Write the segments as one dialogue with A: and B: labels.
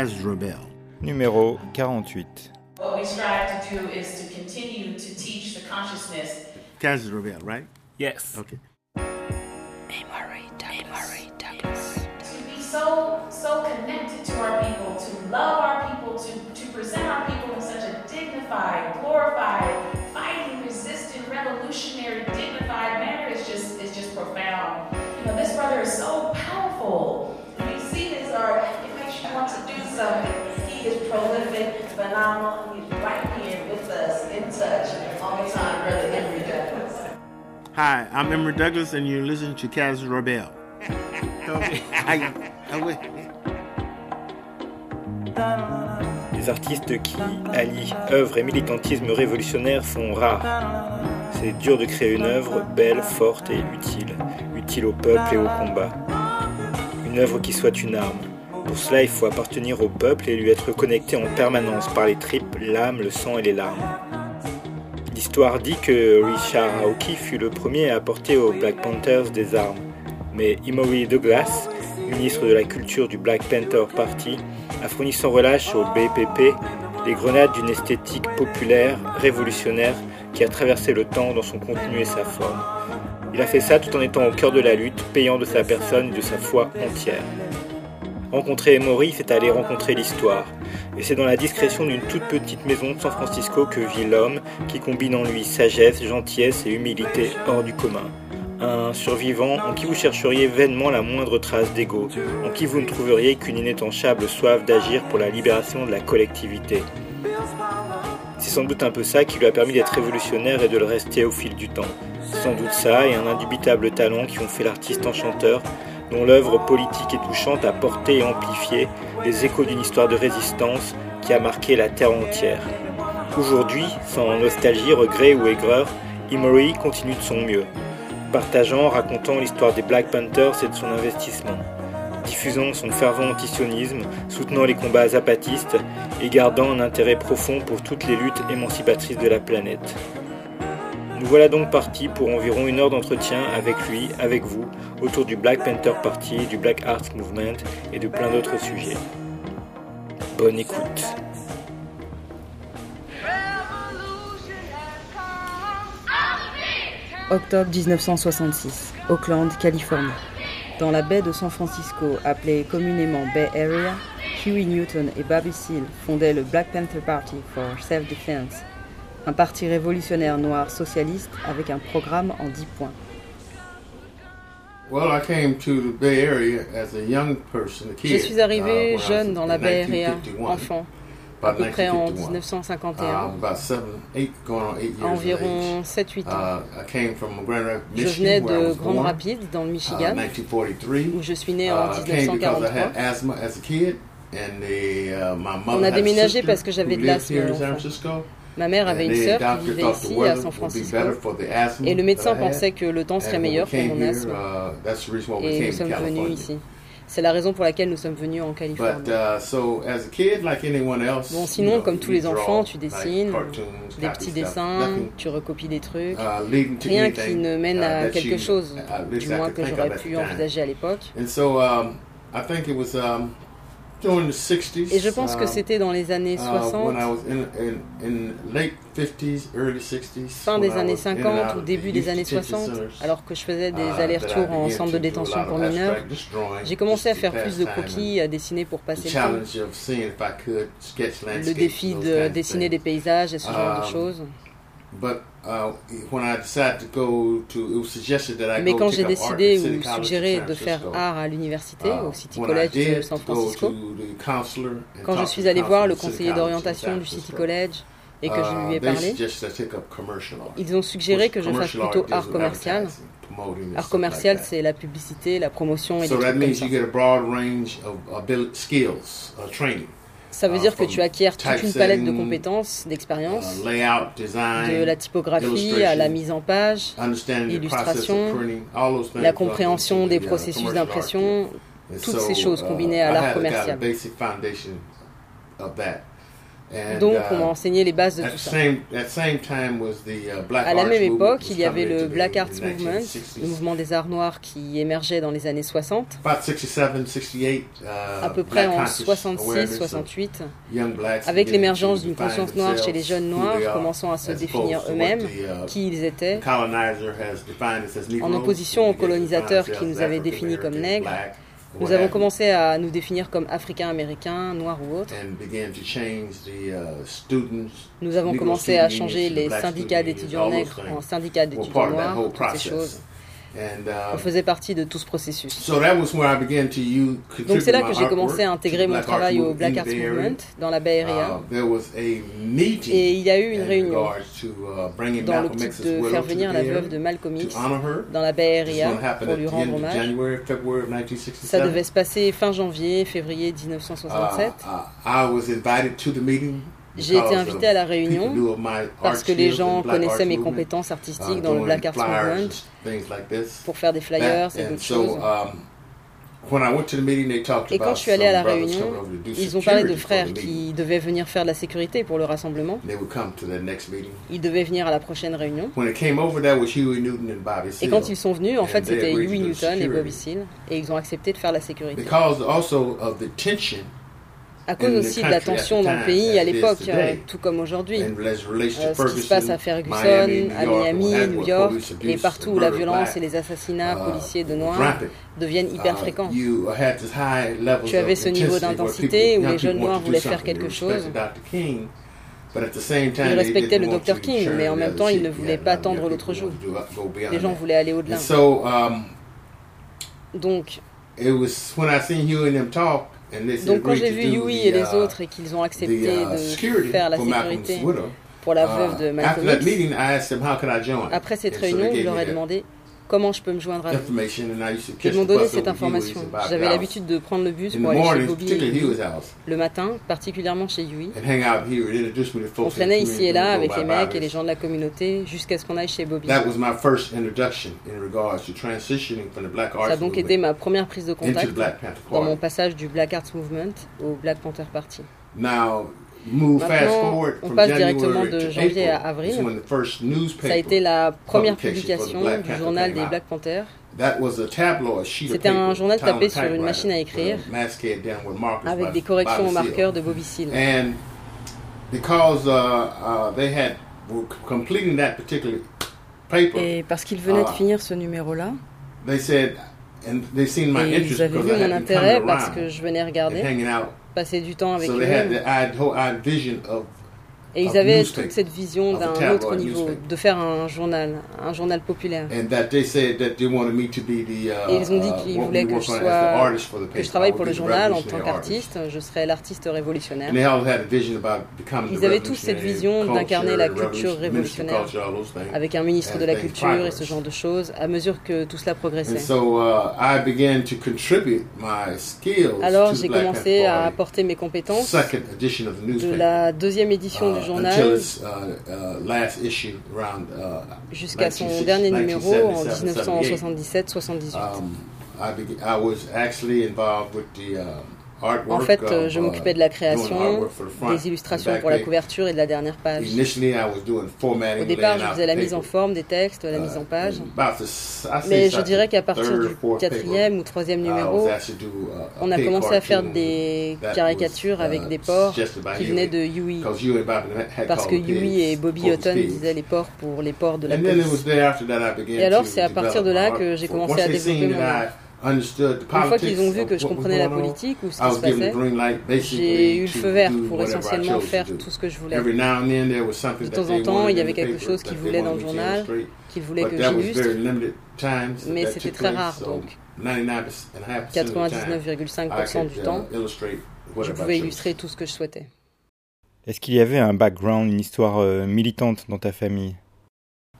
A: Kaz Rebel.
B: Numéro 48.
C: What we strive to do is to continue to teach the consciousness.
A: Kaz Rebel, right?
D: Yes.
A: Okay.
C: To be so so connected to our people, to love our people, to, to present our people in such a dignified, glorified, fighting, resistant, revolutionary, dignified manner is just is just profound. You know, this brother is so powerful. When you see his art, it makes you want to do something. He is prolific, phenomenal, and he's right here with us, in touch, all the time, Brother Henry Douglas.
A: Hi, I'm Emery Douglas, and you're listening to Kaz Rebel.
B: Des artistes qui allient œuvre et militantisme révolutionnaire sont rares. C'est dur de créer une œuvre belle, forte et utile, utile au peuple et au combat. Une œuvre qui soit une arme. Pour cela, il faut appartenir au peuple et lui être connecté en permanence par les tripes, l'âme, le sang et les larmes. L'histoire dit que Richard Aoki fut le premier à apporter aux Black Panthers des armes. Mais Emory Douglas, ministre de la Culture du Black Panther Party, a fourni sans relâche au BPP des grenades d'une esthétique populaire, révolutionnaire, qui a traversé le temps dans son contenu et sa forme. Il a fait ça tout en étant au cœur de la lutte, payant de sa personne et de sa foi entière. Rencontrer Emory, c'est aller rencontrer l'histoire. Et c'est dans la discrétion d'une toute petite maison de San Francisco que vit l'homme qui combine en lui sagesse, gentillesse et humilité hors du commun. Un survivant en qui vous chercheriez vainement la moindre trace d'ego, en qui vous ne trouveriez qu'une inétanchable soif d'agir pour la libération de la collectivité. C'est sans doute un peu ça qui lui a permis d'être révolutionnaire et de le rester au fil du temps. Sans doute ça et un indubitable talent qui ont fait l'artiste enchanteur dont l'œuvre politique et touchante a porté et amplifié les échos d'une histoire de résistance qui a marqué la terre entière. Aujourd'hui, sans nostalgie, regret ou aigreur, Emory continue de son mieux, partageant, racontant l'histoire des Black Panthers et de son investissement, diffusant son fervent antisionisme, soutenant les combats zapatistes et gardant un intérêt profond pour toutes les luttes émancipatrices de la planète. Nous voilà donc partis pour environ une heure d'entretien avec lui, avec vous, autour du Black Panther Party, du Black Arts Movement et de plein d'autres sujets. Bonne écoute.
E: Octobre 1966, Oakland, Californie. Dans la baie de San Francisco, appelée communément Bay Area, Huey Newton et Bobby Seale fondaient le Black Panther Party for Self-Defense, un parti révolutionnaire noir socialiste avec un programme en 10 points. Je suis arrivé
F: uh,
E: jeune dans la Bay Area,
F: 1951,
E: enfant, à peu près en
F: 1951.
E: 1951,
F: Uh,
E: environ
F: age.
E: 7-8 ans.
F: Uh,
E: Je venais de Grand Rapids, dans le Michigan,
F: 1943.
E: où je suis né en
F: Uh, came because I had
E: 1943.
F: asthma as a kid, and the, uh, my mother
E: On a déménagé parce que j'avais de l'asthme Ma mère avait une sœur qui vivait ici, à San Francisco, et le médecin pensait que le temps serait meilleur pour mon asthme,
F: uh,
E: et nous sommes venus ici. C'est la raison pour laquelle nous sommes venus en Californie.
F: uh, so as a kid, like anyone else,
E: Bon, sinon, comme tous les enfants, tu dessines, Des petits dessins, tu recopies des trucs,
F: uh,
E: rien qui ne mène à quelque chose, du moins que
F: think
E: j'aurais pu envisager à l'époque. Et je pense que
F: um,
E: c'était dans les années
F: uh, when
E: 60,
F: I was in, in, in late 50s, early 60s,
E: fin des années
F: was in and
E: 50
F: out
E: ou début des années
F: detention
E: 60,
F: centers,
E: alors que je faisais des
F: uh,
E: allers-retours en centre de détention pour mineurs, j'ai commencé à faire plus de croquis, à dessiner pour passer le temps. Le défi de dessiner des paysages et ce genre de
F: Um,
E: choses.
F: But uh, when I decided to go to, it was suggested that I
E: Mais
F: go
E: quand j'ai décidé ou suggéré de faire art à l'université,
F: Uh,
E: au City College de San Francisco, quand je suis allé voir le conseiller d'orientation du City College et que je lui ai
F: uh,
E: parlé, ils ont suggéré que je fasse plutôt art commercial. Art commercial, c'est la publicité, la promotion et des trucs comme ça.
F: Uh,
E: Ça veut
F: uh,
E: dire que tu acquiers toute une palette de compétences, d'expériences,
F: uh,
E: de la typographie à la mise en page,
F: understanding the process
E: illustration,
F: of printing, all those things
E: la compréhension des
F: uh,
E: processus d'impression, toutes ces choses
F: uh,
E: combinées à
F: I
E: l'art commercial.
F: basic foundation of that. And,
E: Donc,
F: uh,
E: on m'a enseigné les bases de tout ça.
F: uh,
E: À la même époque, il y avait le Black Arts Movement,
F: 1960s.
E: le mouvement des arts noirs qui émergeait dans les années 60,
F: About 67, 68, uh,
E: à peu près en
F: conscious awareness
E: 66,
F: of
E: 68,
F: young blacks
E: avec
F: beginning
E: l'émergence d'une conscience noire chez les jeunes noirs, commençant à se définir eux-mêmes,
F: uh,
E: qui ils étaient, en opposition aux colonisateurs qui nous avaient définis comme nègres. Nous avons commencé à nous définir comme africains-américains, noirs ou autres.
F: uh,
E: Nous avons commencé à changer les syndicats d'étudiants nègres en syndicats d'étudiants noirs, toutes ces choses.
F: And,
E: On
F: uh,
E: faisait partie de tout ce processus.
F: so that was where I began to use,
E: Donc c'est là que j'ai commencé à intégrer mon travail au Black Arts. Movement dans la Bay Area.
F: Uh, there was a meeting
E: Et il y a eu une réunion
F: to, uh,
E: dans l'optique de faire venir la veuve de Malcolm X dans la Bay Area pour lui rendre hommage.
F: January, February of 1967.
E: Ça devait se passer fin janvier, février
F: Uh,
E: 1967.
F: uh, I was invited to the meeting
E: J'ai été invité à la réunion parce que les gens connaissaient mes compétences
F: uh,
E: artistiques dans le Black Arts Movement pour faire des flyers et d'autres choses.
F: um,
E: Et quand je suis allé à la réunion, ils ont parlé de frères qui devaient venir faire de la sécurité pour le rassemblement. Ils devaient venir à la prochaine réunion. Et quand ils sont venus, en fait, c'était Huey Newton et. Bobby Seale. Et ils ont accepté de faire la sécurité. À cause aussi de la tension dans le pays à l'époque, euh, tout comme aujourd'hui. Euh, ce qui se passe à Ferguson, à Miami, New York, et partout où la violence et les assassinats
F: uh,
E: policiers de noirs deviennent hyper
F: Uh,
E: fréquents.
F: high levels
E: Tu avais ce niveau d'intensité où les jeunes noirs voulaient faire quelque chose. Ils respectaient le Dr. King, mais en même temps, ils ne voulaient pas attendre l'autre jour. Les gens voulaient aller au-delà. Donc, donc quand j'ai vu
F: the,
E: et les
F: uh,
E: autres et qu'ils ont accepté
F: uh,
E: de faire la sécurité pour la veuve de
F: Uh,
E: Malcolm
F: after that
E: X, après cette réunion, je leur ai demandé comment je peux me joindre à vous. Ils m'ont donné cette information. J'avais l'habitude de prendre le bus pour aller chez Bobby et le matin, particulièrement chez Huey.
F: and hang out here. It introduced me to folks
E: On traînait ici et là avec les mecs et les gens de la communauté jusqu'à ce qu'on aille chez Bobby.
F: That was my first introduction in regards to transitioning from the Black Arts
E: Ça a donc été ma première prise de contact dans mon passage du Black Arts Movement au Black Panther Party.
F: Move fast
E: Maintenant,
F: forward
E: on
F: from
E: passe directement de janvier à avril. Ça a été la première
F: publication
E: du journal des. Black Panthers.
F: That was a tabloid sheet of
E: C'était un journal tapé sur une machine à écrire,
F: with markers
E: avec des corrections au marqueur de Bobby Seale.
F: And because uh, uh, they had were completing that particular paper,
E: Et parce qu'il venait de finir ce nunuméro-là,
F: they said, and they seen my
E: et
F: interest
E: ils avaient
F: because
E: vu
F: I
E: mon intérêt parce que je venais regarder,
F: hanging out.
E: Passer du temps avec
F: So they had
E: eux.
F: the I whole I vision of
E: Et ils avaient toute cette vision d'un autre niveau, de faire un journal, un journal populaire.
F: and that they said that they wanted me to be the uh,
E: Et ils ont dit
F: uh,
E: qu'ils voulaient que je sois, que je travaille pour le journal en tant qu'artiste, je serais l'artiste révolutionnaire. Ils avaient tous cette vision d'incarner la culture révolutionnaire, avec un ministre de la culture et ce genre de choses, à mesure que tout cela progressait.
F: so uh, I began to contribute my skills
E: Alors j'ai commencé à apporter mes compétences de la deuxième édition
F: uh,
E: du
F: until
E: journal
F: its uh, uh, last issue around uh,
E: jusqu'à son
F: 1960
E: dernier numéro en
F: 1977,
E: 1977-78.
F: Um, um.
E: En fait, euh,
F: of,
E: je
F: uh,
E: m'occupais de la création, des illustrations pour la couverture et de la dernière page.
F: Initially, I was doing formatting,
E: Au départ, je faisais la mise en forme des textes, la mise en
F: Uh,
E: page. Mais je dirais qu'à partir du quatrième ou troisième numéro,
F: a
E: on a commencé à faire des caricatures avec
F: uh,
E: des porcs qui venaient de
F: had
E: Parce que Huey et Bobby
F: pigs.
E: disaient les porcs pour les porcs de la police. Et alors, c'est à partir de là que j'ai commencé à développer mon
F: understood. The
E: Une fois qu'ils ont vu que je comprenais la politique ou ce
F: I
E: qui
F: was
E: se
F: given the
E: passait,
F: green light
E: j'ai
F: basically
E: eu le feu vert pour essentiellement faire tout ce que je voulais.
F: Every now and then there was something
E: De temps en temps, il y avait quelque chose qu'ils voulaient dans le journal, qu'ils voulaient
F: But
E: que j'illustre,
F: very limited times that
E: mais c'était très rare,
F: so
E: donc
F: 99.5% of the time, I
E: 99,5%
F: could
E: du
F: uh,
E: temps,
F: illustrate
E: je pouvais illustrer tout ce que je souhaitais.
B: Est-ce qu'il y avait un background, une histoire euh, militante dans ta famille?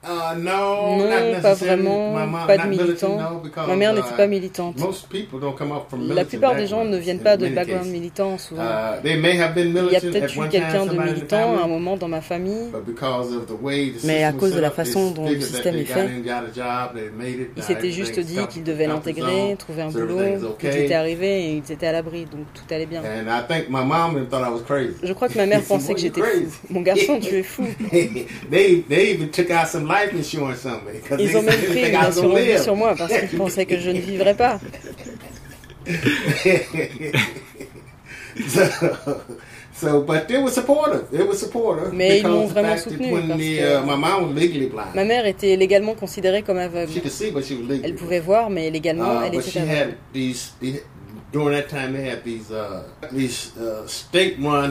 F: Uh, no,
E: Non,
F: not
E: pas vraiment,
F: mom-
E: pas de
F: not militant,
E: militant.
F: no, because,
E: Ma mère
F: uh,
E: n'était pas militante.
F: Most people don't come up from
E: La plupart des gens ne
F: backgrounds
E: viennent pas de background militant souvent.
F: Uh, they may have been
E: Il y a peut-être eu quelqu'un de militant à un moment dans ma famille.
F: but because of the way the
E: Mais à
F: system
E: cause de la façon dont le système est
F: got
E: fait,
F: in, got a job, they made it,
E: Il
F: now
E: s'était juste dit qu'ils devaient l'intégrer, trouver un boulot, ils
F: okay.
E: étaient arrivés et ils étaient à l'abri, donc tout allait bien.
F: And I think my mom even thought I was crazy.
E: Je crois que ma mère pensait que j'étais fou. Mon garçon, tu es fou.
F: Life insurance on me
E: Ils ont même pris une assurance sur moi parce qu'ils pensaient que je ne vivrais pas.
F: so, so, but they were supportive. They were supportive.
E: Mais ils m'ont vraiment soutenu parce
F: the,
E: que-
F: uh, my mom was legally blind.
E: Ma mère était légalement considérée comme
F: She
E: aveugle.
F: could see, but she was legally
E: Elle pouvait voir, mais légalement,
F: Uh,
E: elle était aveugle.
F: these, these during that time they had these uh, these uh,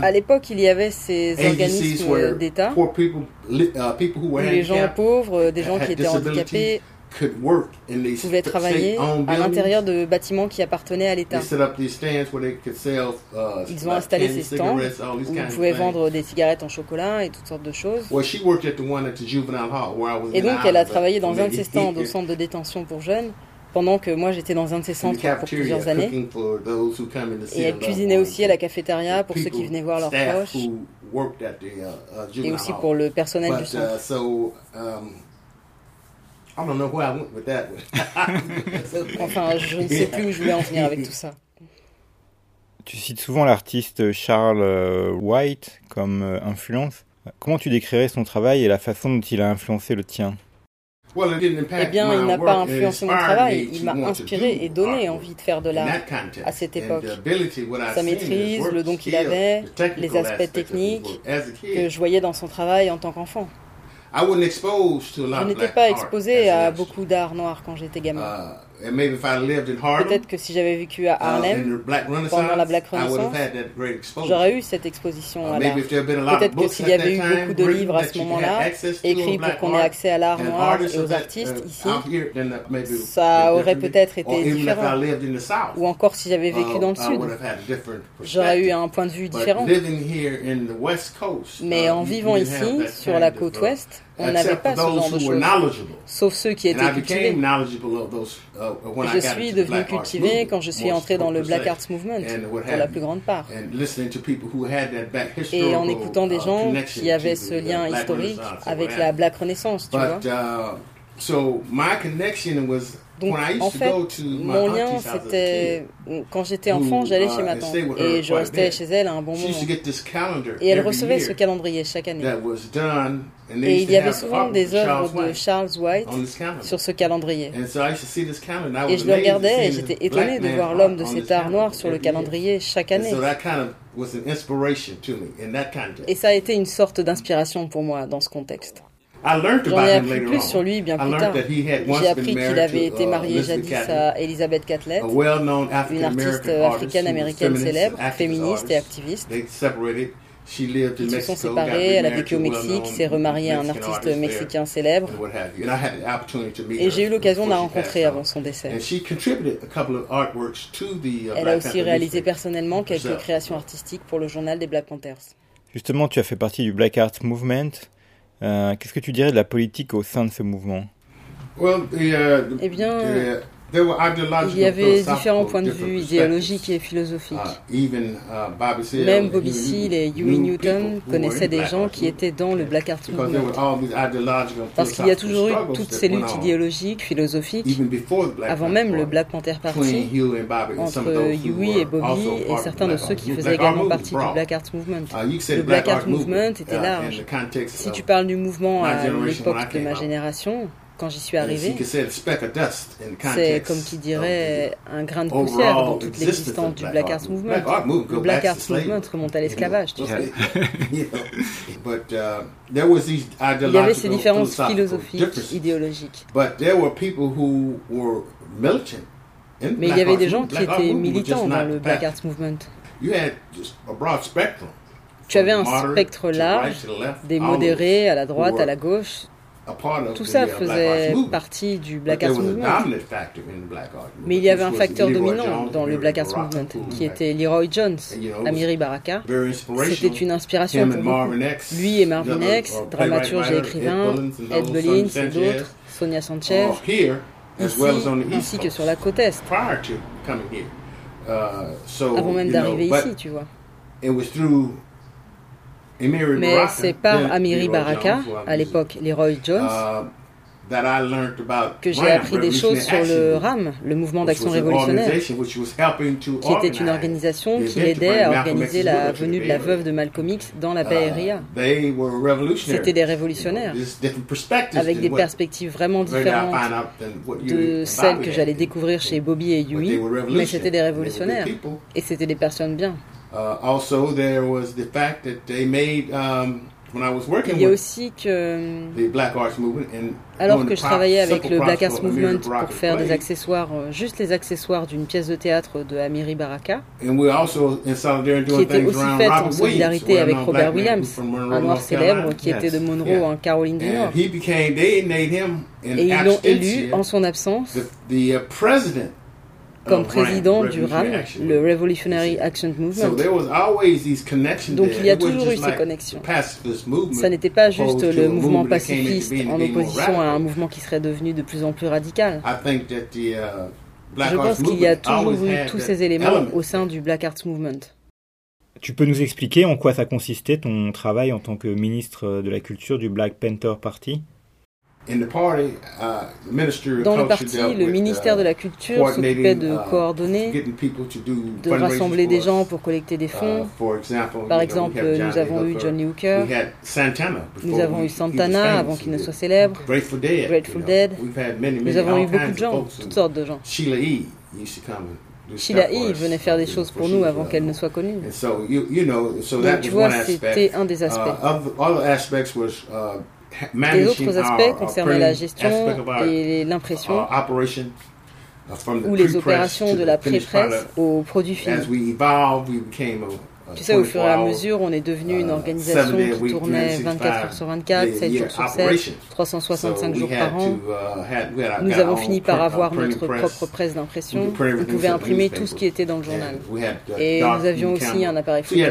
E: À l'époque, il y avait ces organismes d'État
F: uh,
E: où les gens pauvres, des gens qui étaient handicapés,
F: could work in these
E: pouvaient travailler à l'intérieur de bâtiments qui appartenaient à l'État.
F: They set up these stands where they could sell.
E: Ils ont installé ces stands
F: cigarettes, all these
E: où pouvez
F: things.
E: vendre des cigarettes en chocolat et toutes sortes de choses.
F: Well, she worked at the one at the juvenile hall where I was.
E: Et donc, elle a travaillé dans un de ces stands au centre de détention pour jeunes, pendant que moi j'étais dans un de ces
F: in the
E: centres pour plusieurs années. Et elle cuisinait aussi à la cafétéria pour ceux qui venaient voir leurs proches
F: who worked at the, uh, uh,
E: et aussi pour le personnel du centre.
F: uh, so um, I don't know where I went with that. one.
E: Enfin, je ne sais plus où je voulais en venir avec tout ça.
B: Tu cites souvent l'artiste Charles euh, White comme euh, influence. Comment tu décrirais son travail et la façon dont il a influencé le tien
F: Well, it didn't impact
E: Eh bien, il n'a pas influencé mon travail, il m'a inspiré et donné envie de faire de l'art. à cette époque. Sa maîtrise, le don qu'il avait, les aspects techniques que je voyais dans son travail en tant qu'enfant. Je n'étais pas exposé à beaucoup d'art noir quand j'étais gamin.
F: And maybe if I lived in Harlem,
E: Peut-être que si j'avais vécu à
F: uh,
E: Harlem, pendant la Black
F: I would have
E: Renaissance,
F: had that great exposure.
E: j'aurais eu cette exposition
F: Uh,
E: à l'art.
F: maybe if there had been a lot of
E: Peut-être que
F: books
E: s'il y avait eu beaucoup de livres à ce moment-là,
F: access to
E: écrits pour qu'on ait accès à l'art noir
F: artists
E: et aux artistes
F: uh,
E: ici, ça aurait peut-être été
F: Or even if I
E: différent.
F: lived in the South,
E: Ou encore si j'avais vécu dans le sud,
F: would have had a different
E: j'aurais eu
F: perspective.
E: un point de vue différent.
F: living here in the West Coast,
E: Mais en vivant ici, sur la côte ouest, on n'avait pas ce
F: those
E: genre de
F: who were
E: choses.
F: knowledgeable.
E: Sauf ceux qui étaient cultivés.
F: uh,
E: je suis devenu cultivé quand je suis entré dans le Black. Arts Movement, pour la plus grande part.
F: And listening to people who had that back
E: Et en écoutant des
F: uh,
E: gens
F: connection
E: qui avaient ce
F: uh,
E: lien historique avec la. Black Renaissance, tu vois. Donc,
F: when I used
E: en
F: to
E: fait, mon lien, c'était quand j'étais enfant, j'allais chez ma tante et je restais chez elle un bon moment. Et elle recevait ce calendrier chaque année. Et il y avait souvent des œuvres de Charles White sur ce calendrier. Et je le regardais et j'étais étonné de voir l'homme de cet art noir sur le calendrier chaque année. Et ça a été une sorte d'inspiration pour moi dans ce contexte.
F: I learned
E: J'en
F: about
E: ai
F: him
E: appris
F: later
E: plus sur lui bien
F: I
E: plus
F: learned
E: tard.
F: that he had once
E: J'ai
F: been
E: appris qu'il
F: married
E: avait
F: to,
E: été
F: uh,
E: marié
F: Elizabeth
E: jadis à Elizabeth Catlett,
F: a well-known
E: une
F: African
E: artiste
F: American artist
E: africaine-américaine célèbre,
F: feminist,
E: féministe et
F: activist
E: activiste.
F: They separated. She lived in
E: Ils se sont séparés, elle a vécu au
F: a
E: Mexique, s'est remariée à un
F: Mexican
E: artiste mexicain célèbre.
F: and what have you. And I had the opportunity to meet
E: Et
F: her
E: j'ai eu l'occasion de la rencontrer avant
F: on.
E: son décès.
F: And she contributed a couple of artworks to the uh,
E: Elle a aussi réalisé personnellement quelques créations artistiques pour le journal des Black Panthers.
B: Justement, tu as fait partie du Black Art Movement. Euh, Qu'est-ce que tu dirais de la politique au sein de ce mouvement?
F: Well, the, uh, the-
E: Eh bien, Il y avait différents points de vue idéologiques et philosophiques.
F: Uh, uh,
E: Même Bobby Seale et Huey Newton connaissaient des gens qui étaient dans le Black Art Movement. Parce qu'il y a toujours eu toutes ces luttes idéologiques, philosophiques, avant même le Black Panther Party, entre Huey et Bobby et certains de ceux qui faisaient également partie du. Black Art Movement.
F: Uh,
E: Le
F: Black, Art
E: Movement était large.
F: in the context
E: Si tu parles du mouvement à l'époque de ma génération, quand j'y suis arrivé, c'est comme qui dirait un grain de poussière dans toute
F: existence
E: l'existence du
F: Black
E: Black
F: Art
E: Art
F: Movement.
E: Le Black
F: back to
E: Art
F: slavery.
E: Movement remonte à l'esclavage, tu sais. Il y avait ces différences philosophiques, idéologiques.
F: But there were people who were militant. in
E: Mais il y avait des gens qui étaient militants dans le Black
F: path.
E: Art Movement.
F: You had just a broad spectrum.
E: Tu avais un spectre large, des modérés à la droite, à la gauche, Tout ça
F: uh,
E: faisait partie du
F: But
E: Black Arts Movement.
F: dominant factor in the Black Arts Movement,
E: Mais il y avait un facteur dominant
F: Jones,
E: dans le Black Arts Movement, qui était Leroy Jones, Amiri Baraka. C'était une inspiration pour beaucoup. Lui et Marvin
F: other,
E: X,
F: uh,
E: dramaturge et écrivain,
F: Ed Bullins
E: et d'autres, Sonia Sanchez,
F: uh,
E: ici ainsi que sur la côte Est.
F: Uh,
E: avant même d'arriver ici, tu vois.
F: It was through Amiri
E: Mais c'est par Amiri Baraka, à l'époque Leroy Jones,
F: uh, that I learned about
E: que j'ai appris des choses sur le RAM, le mouvement d'action révolutionnaire, qui était une organisation qui l'aidait à organiser la venue de la veuve de Malcolm X dans la Bay Area.
F: Uh.
E: C'était des révolutionnaires, avec des perspectives vraiment différentes de celles que j'allais découvrir chez Bobby et Yui, mais c'était des révolutionnaires, et c'était des personnes bien.
F: Uh, also, there was the fact that they made um, when I was working
E: Il y a
F: with
E: aussi que,
F: the Black Arts Movement and
E: alors que je travaillais avec le Black Arts Movement pour faire des accessoires, euh, juste les accessoires d'une pièce de théâtre de Amiri Baraka,
F: and we're also in solidarity
E: qui
F: doing
E: était
F: things
E: aussi
F: around
E: faite en
F: Robert
E: solidarité
F: Williams,
E: avec Robert Williams, un noir célèbre qui était de Monroe en Caroline du Nord.
F: And he became, they made him in
E: Et ils l'ont élu en son absence
F: the, the uh, president
E: comme président du RAM, le. Revolutionary Action
F: So
E: Movement.
F: there was always these connections
E: Donc il y a toujours eu ces connexions. Ça n'était pas juste le mouvement pacifiste en opposition à un mouvement qui serait devenu de plus en plus radical.
F: I think that the uh, Black
E: Je
F: Arts
E: pense qu'il y a
F: movement
E: toujours
F: always
E: eu
F: had
E: tous ces éléments au sein du Black Arts Movement.
B: Tu peux nous expliquer en quoi ça consistait ton travail en tant que ministre de la Culture du Black Panther Party?
E: Dans le parti, le ministère de
F: uh,
E: la Culture s'occupait de
F: uh,
E: coordonner, de rassembler des
F: for
E: gens pour collecter des
F: Uh,
E: fonds.
F: for example,
E: Par exemple, nous avons eu. Johnny Hooker,
F: We had Santana
E: nous avons eu Santana avant qu'il ne soit célèbre,
F: Grateful Dead.
E: Nous
F: many,
E: avons eu beaucoup de gens, toutes sortes de gens.
F: Sheila E.
E: venait faire des choses pour nous avant qu'elle
F: uh,
E: ne soit connue. Donc tu vois, c'était un des
F: Uh,
E: aspects. Les autres aspects
F: our
E: concernaient la gestion et l'impression ou les opérations de la pré-presse au produit fini. Tu sais, au fur et à
F: 24
E: mesure, on est devenu une
F: uh,
E: organisation qui tournait 24 heures sur 24, 7 jours sur 7, 365 jours par an.
F: uh,
E: Nous avons fini par avoir notre propre presse d'impression. On pouvait imprimer tout ce qui était dans le journal. Et nous avions aussi un appareil photo.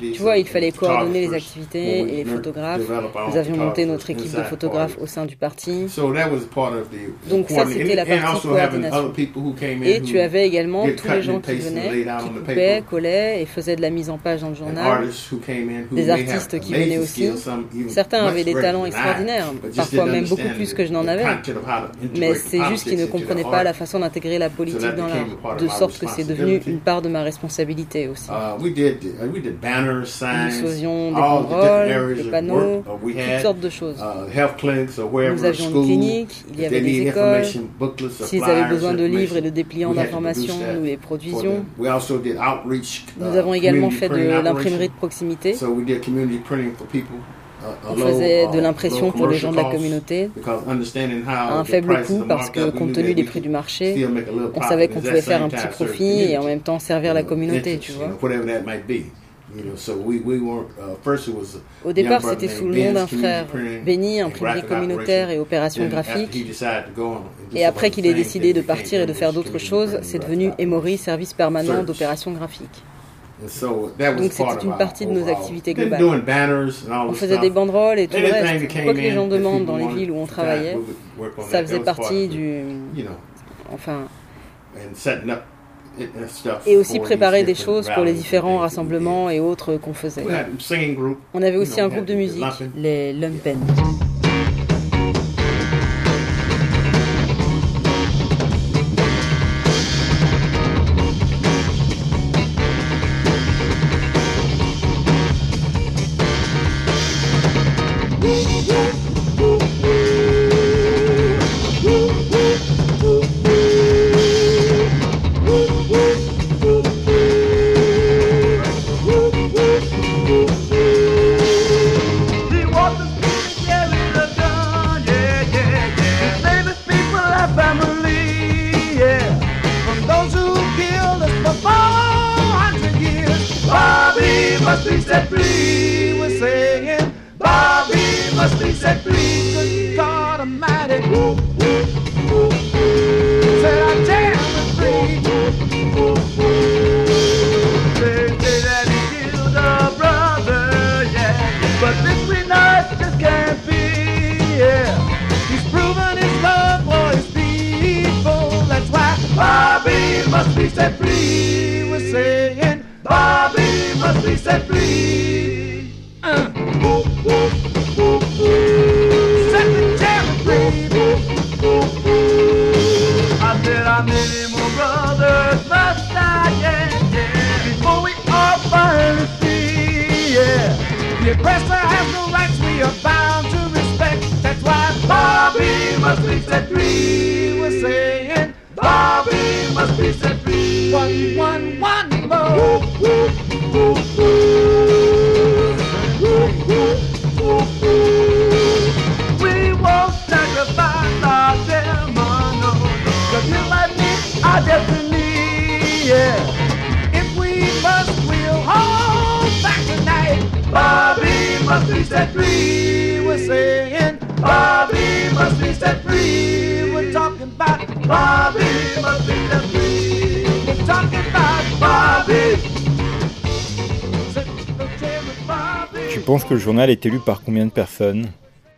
E: Tu vois, il fallait coordonner les activités et les photographes. Nous avions monté notre équipe de photographes au sein du parti.
F: So that was part of the
E: Donc ça, c'était la partie coordination.
F: other people who came in
E: Et tu avais également tous les gens
F: and
E: qui venaient, qui coupaient, collaient et faisaient de la mise en page dans le journal. Des artistes qui venaient aussi. Certains avaient des talents extraordinaires, parfois même beaucoup plus que je n'en avais. Mais c'est juste qu'ils ne comprenaient pas la façon d'intégrer la politique dans l'art, de sorte que c'est devenu une part de ma responsabilité aussi.
F: Uh, uh,
E: Nous faisions des banderoles, des panneaux, toutes sortes de choses.
F: Uh,
E: Nous avions une clinique, il y avait des écoles. S'ils avaient besoin de livres et de dépliants
F: we had to produce
E: d'information,
F: that
E: nous les produisions. Nous
F: uh,
E: avons également fait de l'imprimerie de proximité.
F: So we did community printing for people. uh,
E: On faisait
F: uh,
E: de l'impression
F: low
E: pour les gens de la communauté
F: cost, because understanding
E: à un faible coût parce que compte tenu des prix du marché, on savait qu'on pouvait faire un petit profit et en même temps servir la communauté, tu vois.
F: know, whatever that might be. You know, so we, we weren't, uh, first it was a
E: Au départ, c'était sous le nom d'un frère, Benny, imprimerie communautaire et opération graphique. Et après qu'il ait décidé de partir et de faire d'autres choses, c'est devenu Emory, service permanent d'opération graphique. Donc c'était une partie de nos activités globales. On faisait des banderoles et tout le reste. Quoi que les gens demandent dans les villes où on travaillait, ça faisait partie du... Enfin,
F: and setting up it and stuff
E: et aussi préparer des choses pour les différents rassemblements et autres qu'on faisait. On avait aussi un groupe de musique, les Lumpen.
D: Set. We're saying Bobby must be set free. Uh. Set the jam free. I said how many more brothers must die, yeah, before we all finally free, yeah. The oppressor has no rights, we are bound to respect. That's why Bobby must be set free. We're saying Bobby must be set free. One, one, one more. We won't sacrifice our ceremony. Cause you like me, our destiny, yeah. If we must, we'll hold back tonight. Bobby must be set free. We're saying Bobby must be set free. We're talking about Bobby must be set free.
B: Penses que le journal est élu par combien de personnes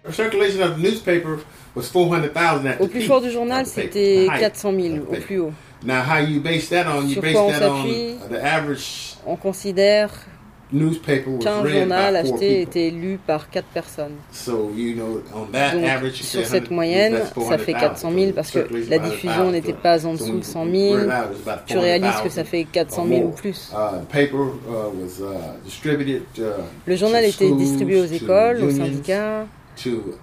F: The circulation of the newspaper was 400,000 at
E: Au plus fort du journal, c'était
F: the height
E: 400 000
F: of the
E: au plus haut.
F: Now, how you base that on? You
E: Sur
F: base
E: quoi on
F: that on
E: s'appuie?
F: the average
E: On considère
F: newspaper was read
E: journal
F: by four people.
E: était lu par 4 personnes.
F: So you know, on that
E: Donc,
F: average, you
E: sur cette
F: 100
E: moyenne, ça fait
F: 400,000,
E: 400 000 parce que la diffusion
F: 100,000.
E: n'était pas en
F: So
E: dessous de 100
F: you
E: 000.
F: read it out, it's about
E: Tu réalises que
F: 400,000
E: ça fait
F: or
E: 400 000 ou plus.
F: Uh, uh, uh,
E: Le journal était distribué aux écoles, aux syndicats,
F: to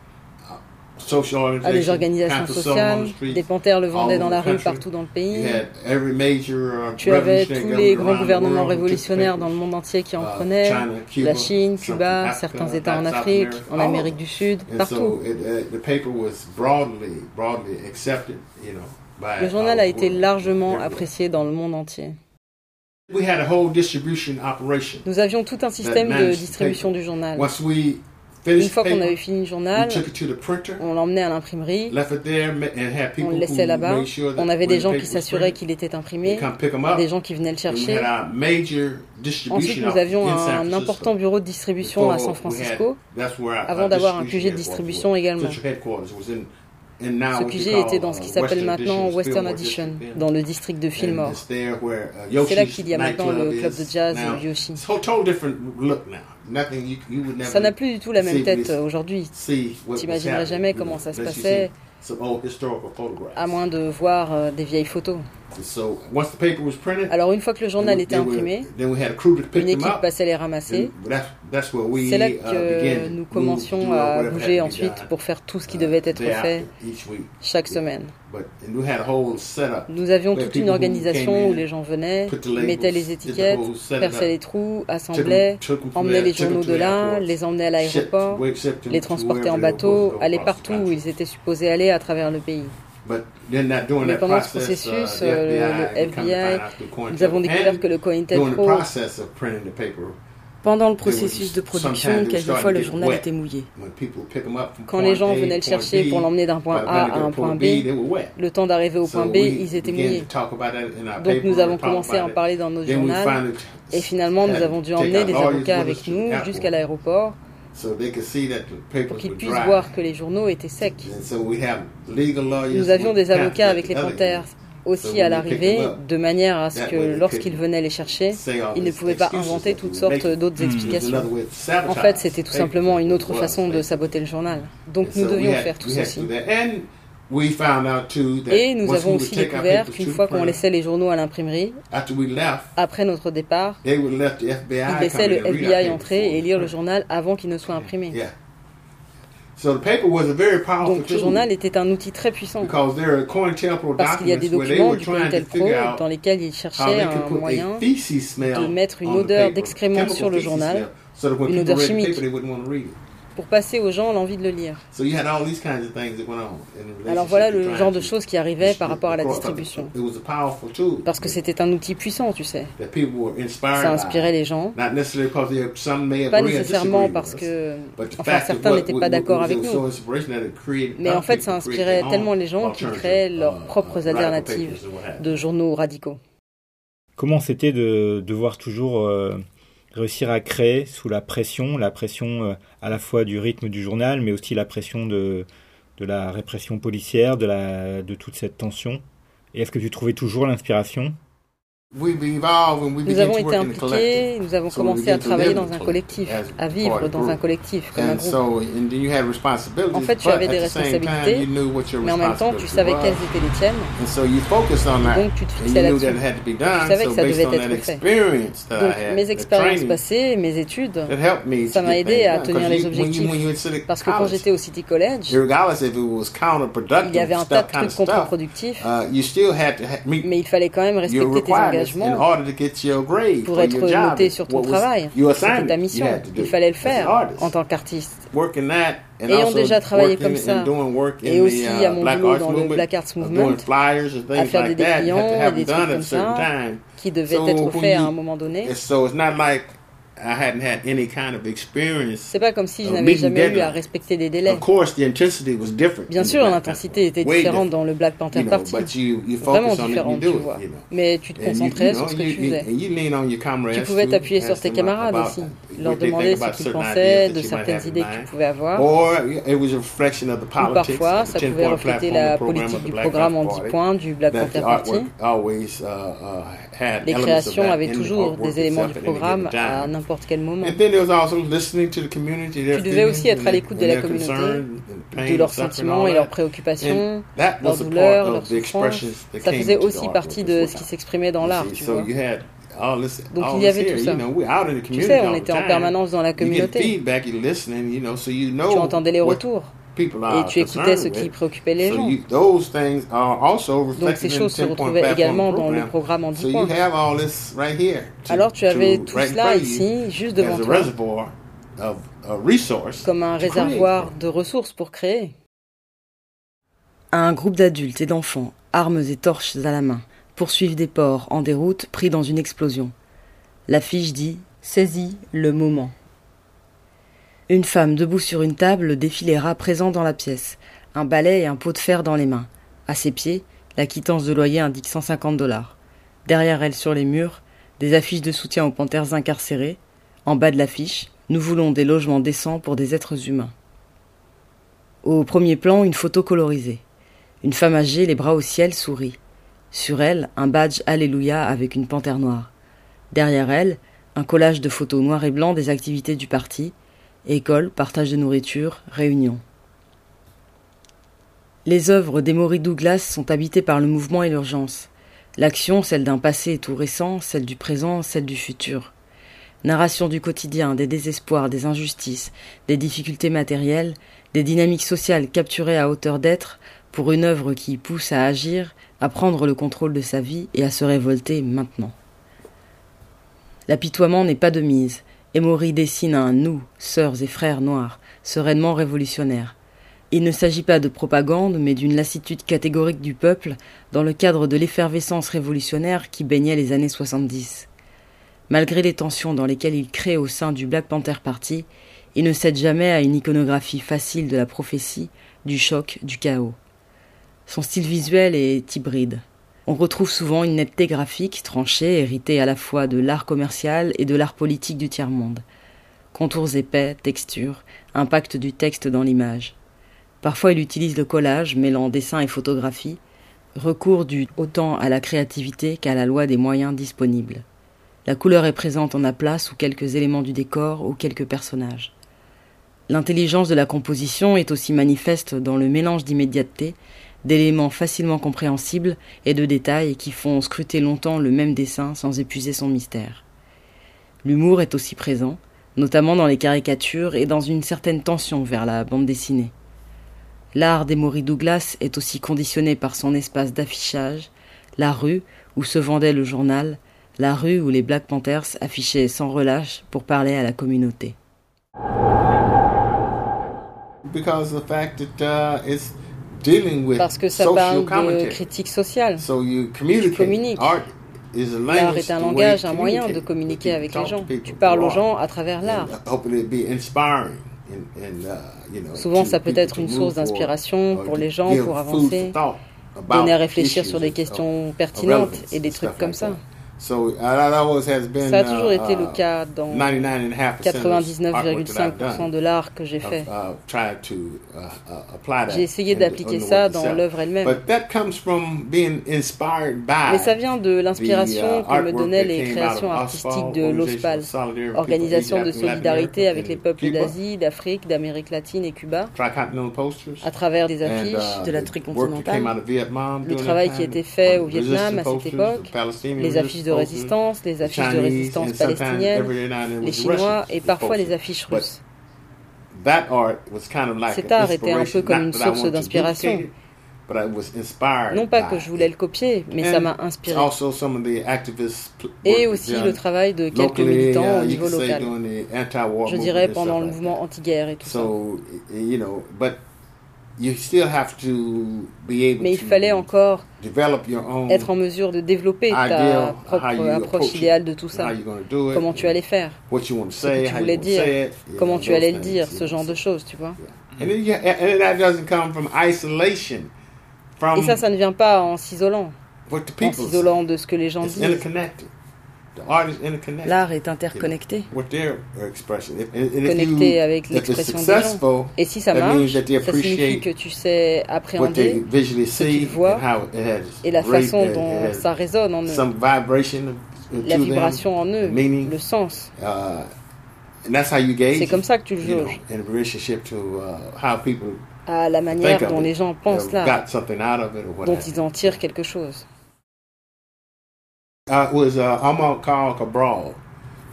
F: social
E: à des
F: organizations,
E: organisations sociales. Des panthères le vendaient dans la rue partout dans le pays.
F: uh,
E: Tu avais tous les grands gouvernements révolutionnaires dans le monde entier qui en
F: Uh,
E: prenaient.
F: China, Cuba,
E: La Chine, Cuba, certains États en Afrique,
F: America,
E: en Amérique du Sud, partout. Le journal
F: our
E: a été largement apprécié dans le monde entier.
F: We had a whole distribution operation.
E: Nous avions tout un système de distribution du journal. Une fois qu'on avait fini le journal, on l'emmenait à l'imprimerie, on le laissait là-bas. On avait des gens qui s'assuraient qu'il était imprimé, des gens qui venaient le chercher. Ensuite, nous avions un important bureau de distribution à San Francisco. avant d'avoir un QG de distribution également. Ce QG était dans ce qui
F: uh,
E: s'appelle maintenant Western Addition, dans le district de Fillmore.
F: uh,
E: C'est là qu'il y a maintenant le club de jazz Yoshi. Ça n'a plus du tout la même tête aujourd'hui. T'imaginerais jamais comment ça se passait,
F: see some old historical photographs.
E: à moins de voir euh, des vieilles photos.
F: So once the paper was printed,
E: Alors une fois que le journal
F: then
E: était
F: we-
E: imprimé,
F: we had a crew to pick
E: une
F: them
E: équipe
F: up.
E: passait les ramasser.
F: And that's, that's where we,
E: C'est là
F: uh,
E: que nous commencions
F: do
E: à bouger ensuite pour faire tout ce qui
F: uh,
E: devait être fait
F: each week.
E: chaque semaine.
F: But and we had a whole setup.
E: Nous avions toute une organisation où les gens venaient, mettaient les étiquettes, perçaient les trous, assemblaient, emmenaient les journaux de là,
F: airport, shipped-
E: l'aéroport,
F: we shipped 'em
E: les
F: wherever
E: en bateau,
F: the
E: partout où ils étaient supposés aller à travers le pays. Mais pendant ce
F: process, uh,
E: processus,
F: the
E: euh, le-
F: FBI,
E: Nous avons découvert que le COINTELPRO, pendant le processus de production, quelquefois le journal était mouillé. Quand les gens venaient le chercher pour l'emmener d'un point A à un
F: point B,
E: le temps d'arriver au point B, ils étaient mouillés. Donc nous avons commencé à en parler dans notre journal. Et finalement, nous avons dû emmener des avocats avec nous jusqu'à l'aéroport
F: so they could see that the papers
E: pour qu'ils puissent voir que les journaux étaient secs. Nous avions des avocats
F: at
E: avec les panthères. Aussi à l'arrivée, de manière à ce que lorsqu'ils venaient les chercher, ils ne pouvaient pas inventer toutes sortes d'autres
F: There's
E: explications. En fait, c'était tout
F: the
E: simplement une autre façon de saboter le journal. Donc nous devions faire tout ceci. Et nous avons aussi découvert qu'une fois qu'on laissait les journaux à l'imprimerie,
F: after we left,
E: après notre départ, ils laissaient le FBI entrer et lire le journal avant qu'il ne soit imprimé.
F: Yeah. So the paper was a very powerful
E: Donc le
F: tool
E: journal était un outil très puissant
F: because there are COINTELPRO
E: parce qu'il y a des
F: documents
E: du COINTELPRO dans lesquels ils cherchaient un moyen
F: a feces smell
E: de mettre une
F: on the
E: odeur
F: paper,
E: d'excrément sur le journal, une odeur chimique. Pour passer aux gens l'envie de le lire.
F: So you had all these kinds of things that went on in the
E: Alors voilà le genre de choses qui arrivaient par rapport à la distribution.
F: It was a powerful tool.
E: Parce que c'était un outil puissant, tu sais.
F: that people were inspired
E: Ça
F: by.
E: inspirait les gens.
F: Not necessarily because they, some may
E: Pas nécessairement parce que, enfin, certains n'étaient pas d'accord avec nous. Mais en fait,
F: people
E: ça inspirait
F: their
E: tellement
F: own
E: les gens qu'ils créaient leurs
F: uh,
E: propres
F: radical
E: alternatives de journaux radicaux.
B: Comment c'était de devoir toujours euh, réussir à créer sous la pression, la pression euh, à la fois du rythme du journal, mais aussi la pression de, la répression policière, de, la, de toute cette tension. Et est-ce que tu trouvais toujours l'inspiration
F: We've evolved and we
E: Nous avons été impliqués, nous avons commencé à travailler dans un collectif, à vivre dans un collectif comme un groupe. En fait, tu avais des responsabilités, Mais en même temps, tu savais quelles étaient les tiennes, donc tu te fixais là-dessus.
F: done.
E: savais que ça devait être fait. Donc mes expériences passées, mes études, ça m'a aidé à tenir les objectifs. parce que quand j'étais au City College, il y avait un tas de trucs contre-productifs,
F: uh,
E: mais il fallait quand même respecter tes engagements
F: order to get your grade
E: pour être noté sur ton travail. C'était ta mission,
F: you had to do
E: il fallait le faire en tant qu'artiste.
F: Working that and
E: Ayant déjà travaillé comme ça,
F: and doing work in
E: et aussi
F: uh,
E: à mon
F: Black
E: boulot
F: Arts
E: dans le
F: Movement,
E: Black Arts Movement, à faire
F: like
E: des dépliants et des trucs comme ça. qui devait
F: So
E: être
F: when
E: fait à un moment donné.
F: And so it's not like I hadn't had any kind of experience.
E: C'est pas comme si je n'avais jamais eu à respecter des délais.
F: Of course, the intensity was different.
E: Bien sûr, l'intensité était différente dans le Black Panther Party.
F: but you,
E: Vraiment différente, tu
F: it,
E: vois.
F: you know.
E: Mais tu te concentrais
F: you
E: sur ce que tu faisais.
F: and you lean on your comrades
E: Tu pouvais t'appuyer sur tes camarades aussi, leur demander ce qu'ils pensaient de certaines idées que tu pouvais avoir.
F: Or it was a reflection of the
E: Ou parfois, ça
F: the 10
E: pouvait refléter la politique du programme en
F: Panther
E: 10
F: Party,
E: points du Black Panther
F: the
E: Party.
F: Artwork always, had
E: Les
F: elements of
E: créations avaient toujours des éléments du
F: itself at any
E: programme à n'importe quel moment.
F: And then there was also listening to the community, their
E: Tu devais aussi être à l'écoute de
F: their-
E: la
F: and their
E: communauté,
F: concerns and pain
E: de leurs sentiments et leurs
F: that.
E: préoccupations, leurs douleurs,
F: part
E: leurs souffrances. Ça faisait aussi partie de ce qui s'exprimait dans
F: You
E: l'art, tu vois. Donc, il y avait tout ça.
F: know, we're out in the
E: Tu
F: community
E: sais, on était en permanence dans la communauté.
F: feedback, you're listening, you know, so you know
E: Tu entendais les retours et tu écoutais ce qui préoccupait les gens.
F: you- those things are also
E: Donc ces choses
F: the
E: se
F: 10-point
E: retrouvaient également dans le
F: program.
E: programme en 10
F: So you
E: points. Alors tu avais tout cela ici, juste devant toi, comme un réservoir de ressources pour créer. Un groupe d'adultes et d'enfants, armes et torches à la main, poursuivent des porcs en déroute pris dans une explosion. L'affiche dit Saisis le moment. Une femme debout sur une table rats présents dans la pièce, un balai et un pot de fer dans les mains. À ses pieds, la quittance de loyer indique 150 dollars. Derrière elle, sur les murs, des affiches de soutien aux panthères incarcérés. En bas de l'affiche, nous voulons des logements décents pour des êtres humains. Au premier plan, une photo colorisée. Une femme âgée, les bras au ciel, sourit. Sur elle, un badge Alléluia avec une panthère noire. Derrière elle, un collage de photos noir et blanc des activités du parti, école, partage de nourriture, réunion. Les œuvres d'Emory Douglas sont habitées par le mouvement et l'urgence. L'action, celle d'un passé tout récent, celle du présent, celle du futur. Narration du quotidien, des désespoirs, des injustices, des difficultés matérielles, des dynamiques sociales capturées à hauteur d'être pour une œuvre qui pousse à agir, à prendre le contrôle de sa vie et à se révolter maintenant. L'apitoiement n'est pas de mise. Emory dessine un nous, sœurs et frères noirs, sereinement révolutionnaires. Il ne s'agit pas de propagande, mais d'une lassitude catégorique du peuple dans le cadre de l'effervescence révolutionnaire qui baignait les années 70. Malgré les tensions dans lesquelles il crée au sein du Black Panther Party, il ne cède jamais à une iconographie facile de la prophétie, du choc, du chaos. Son style visuel est hybride. On retrouve souvent une netteté graphique tranchée, héritée à la fois de l'art commercial et de l'art politique du tiers-monde. Contours épais, textures, impact du texte dans l'image. Parfois il utilise le collage, mêlant dessin et photographie, recours dû autant à la créativité qu'à la loi des moyens disponibles. La couleur est présente en aplat sous quelques éléments du décor ou quelques personnages. L'intelligence de la composition est aussi manifeste dans le mélange d'immédiateté, d'éléments facilement compréhensibles et de détails qui font scruter longtemps le même dessin sans épuiser son mystère. L'humour est aussi présent, notamment dans les caricatures et dans une certaine tension vers la bande dessinée. L'art d'Emory Douglas est aussi conditionné par son espace d'affichage, la rue où se vendait le journal, la rue où les Black Panthers affichaient sans relâche pour parler à la communauté.
F: Dealing with
E: Parce que ça parle de critique sociale.
F: So you communicate.
E: communiques.
F: Art is a
E: L'art
F: language.
E: est un langage, un moyen de communiquer avec les gens. Tu parles aux gens à travers l'art.
F: Uh,
E: Souvent, ça peut être une source d'inspiration pour les gens, pour avancer, donner à réfléchir sur des questions pertinentes et des trucs comme ça.
F: So uh, that always has been
E: Ça a toujours été le
F: uh,
E: cas dans
F: 99.5% of artwork that I've
E: 99,5%
F: done.
E: de l'art que j'ai fait.
F: Uh, tried to, apply that
E: J'ai essayé d'appliquer ça dans l'œuvre elle-même.
F: But that comes from being inspired by
E: Mais ça vient de
F: the,
E: l'inspiration que me donnaient
F: that
E: les créations artistiques de
F: Organization
E: l'OSPAL,
F: of Solidarity of
E: Organisation de solidarité avec les peuples d'Asie, d'Afrique, d'Amérique latine et Cuba, à travers des affiches de la
F: the
E: tricontinentale, le travail qui était fait au Vietnam à cette époque, les affiches de
F: posters,
E: résistance, les affiches de résistance
F: then
E: les Chinois et parfois les affiches russes.
F: that art was kind of like
E: Cet art était un peu comme une source d'inspiration. Non pas que je voulais le copier, mais ça m'a inspiré. Et aussi le travail de quelques militants au niveau local. Je dirais pendant le mouvement anti-guerre et tout ça.
F: So, you know, but you still have to be able
E: Mais il
F: to
E: fallait encore
F: develop your own
E: être en mesure de développer ta propre approche idéale de tout ça. Comment tu allais faire,
F: what you want to
E: ce
F: say,
E: que tu voulais dire, comment tu allais le dire, ce genre de choses, tu vois.
F: And, then you, and that doesn't come from isolation, from
E: Et ça, ça ne vient pas en s'isolant, en s'isolant de ce que les gens disent. L'art est interconnecté, connecté avec l'expression des gens. Et si ça marche, ça signifie que tu sais
F: what they
E: appréhender ce qu'ils
F: see
E: voient
F: and how it has
E: et la façon dont ça résonne en eux,
F: some vibration of-
E: la vibration en eux, le sens.
F: uh, and that's how you gauge.
E: C'est comme ça que tu le jauges,
F: uh, how people
E: à la manière dont les gens pensent l'art,
F: got something out of it or what
E: dont ils en tirent quelque chose.
F: Uh, it was uh, Amar Khan Cabral who had once said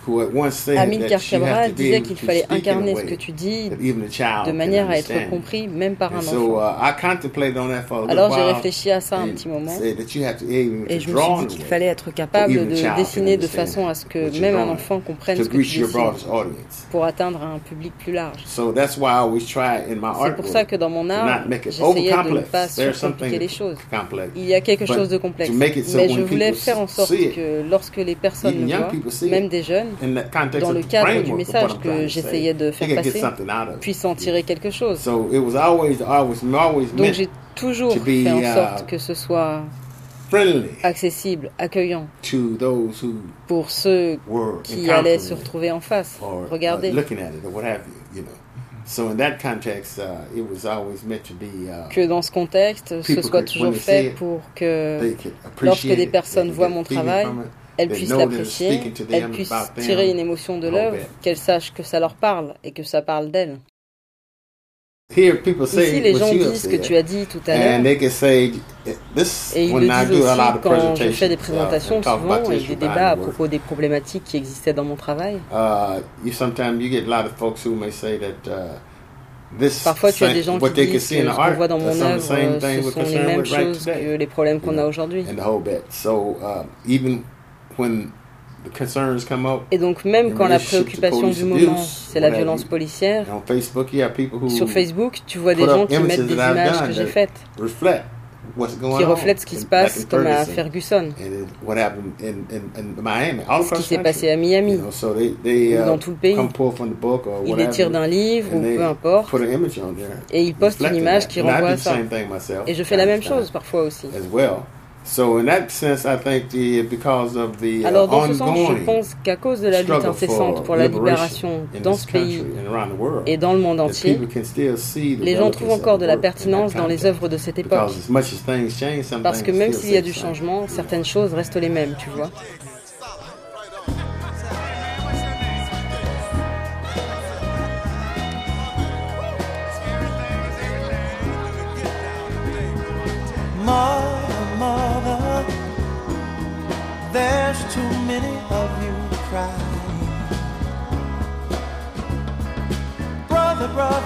E: Amilcar Cabral disait qu'il fallait incarner ce que tu dis de manière à être compris même par un enfant.
F: uh,
E: Alors j'ai réfléchi à ça un petit moment et je me suis dit qu'il fallait être capable de dessiner de façon à ce que même un enfant comprenne ce que tu dessines pour atteindre un public plus large.
F: So that's why I always try in my
E: C'est pour ça que dans mon art, j'essayais de ne pas surcompliquer les choses. Il y a quelque chose de complexe, mais je voulais faire en sorte que lorsque les personnes le voient, même des jeunes, dans le cadre du message que j'essayais de faire passer, puissent en tirer quelque chose. Donc j'ai toujours fait en
F: uh,
E: sorte que ce soit
F: friendly
E: accessible, accueillant pour ceux qui allaient se retrouver en face.
F: uh, uh, uh,
E: Que dans ce contexte, ce soit toujours fait
F: it,
E: pour que lorsque des personnes voient mon travail,
F: that it's
E: l'apprécier,
F: about them
E: tirer une émotion de l'œuvre,
F: bit.
E: qu'elles sachent que ça leur parle et que ça parle
F: say
E: Ici, les gens disent ce que tu as dit tout à l'heure. Et ils le disent aussi quand je fais des
F: uh,
E: présentations souvent et des débats à propos des problématiques qui existaient dans mon travail.
F: Uh, uh,
E: Parfois, tu as des gens qui disent que ce qu'on voit dans mon œuvre, ce sont les mêmes choses que les problèmes qu'on a aujourd'hui.
F: Uh, when the concerns come up.
E: Et donc même quand la préoccupation du moment, c'est la violence policière,
F: on Facebook, you have people who
E: sur Facebook, tu vois des gens qui mettent des images
F: done
E: que j'ai faites,
F: reflect what's going
E: qui
F: on
E: reflètent ce qui se passe comme à
F: Ferguson.
E: Ce qui s'est passé à Miami,
F: You know, so they, they
E: ou
F: uh,
E: dans tout le pays.
F: come pull from the book or
E: Ils les tirent d'un livre ou
F: and they
E: peu importe,
F: put an image on there,
E: et ils postent une image qui
F: And I
E: renvoie
F: do
E: à
F: the
E: ça.
F: same thing myself,
E: Et je fais la même chose parfois aussi.
F: So in that sense, I think the because of the uh,
E: Alors dans ce sens, je
F: ongoing
E: pense qu'à cause de la lutte
F: struggle
E: incessante
F: for
E: pour la
F: liberation
E: libération
F: in
E: dans ce pays
F: country and around the world,
E: et dans le monde entier, les gens trouvent encore de la pertinence dans les œuvres de cette époque.
F: Because as much as things change, some
E: Parce que même s'il y a du changement, certaines choses restent les mêmes, tu vois.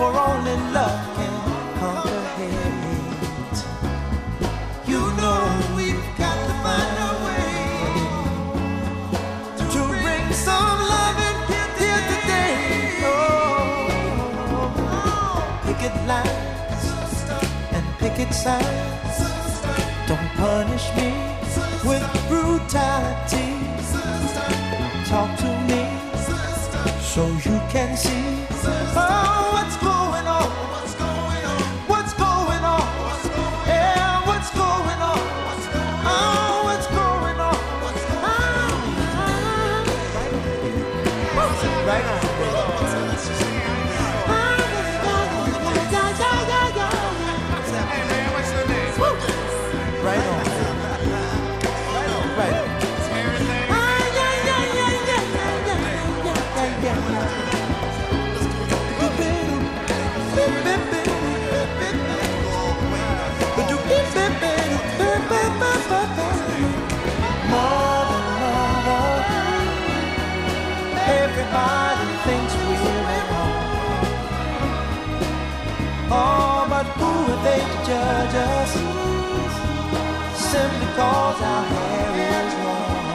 G: for only love can conquer hate. You know we've got to find a way to bring some love and in here today. Oh, picket lines and picket signs. Don't punish me with brutality. Talk to me so you can see judge us? Simply cause our hair is long.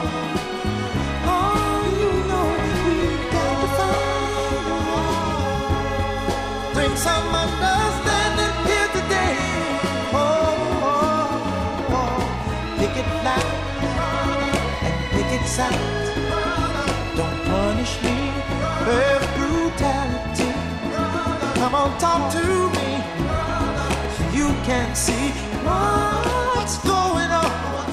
G: Oh, you know we've got to find a way. Some understanding here today. Oh, oh, oh. pick it and pick it. Don't punish me with brutality. Come on, talk to me. So you can see what's going on.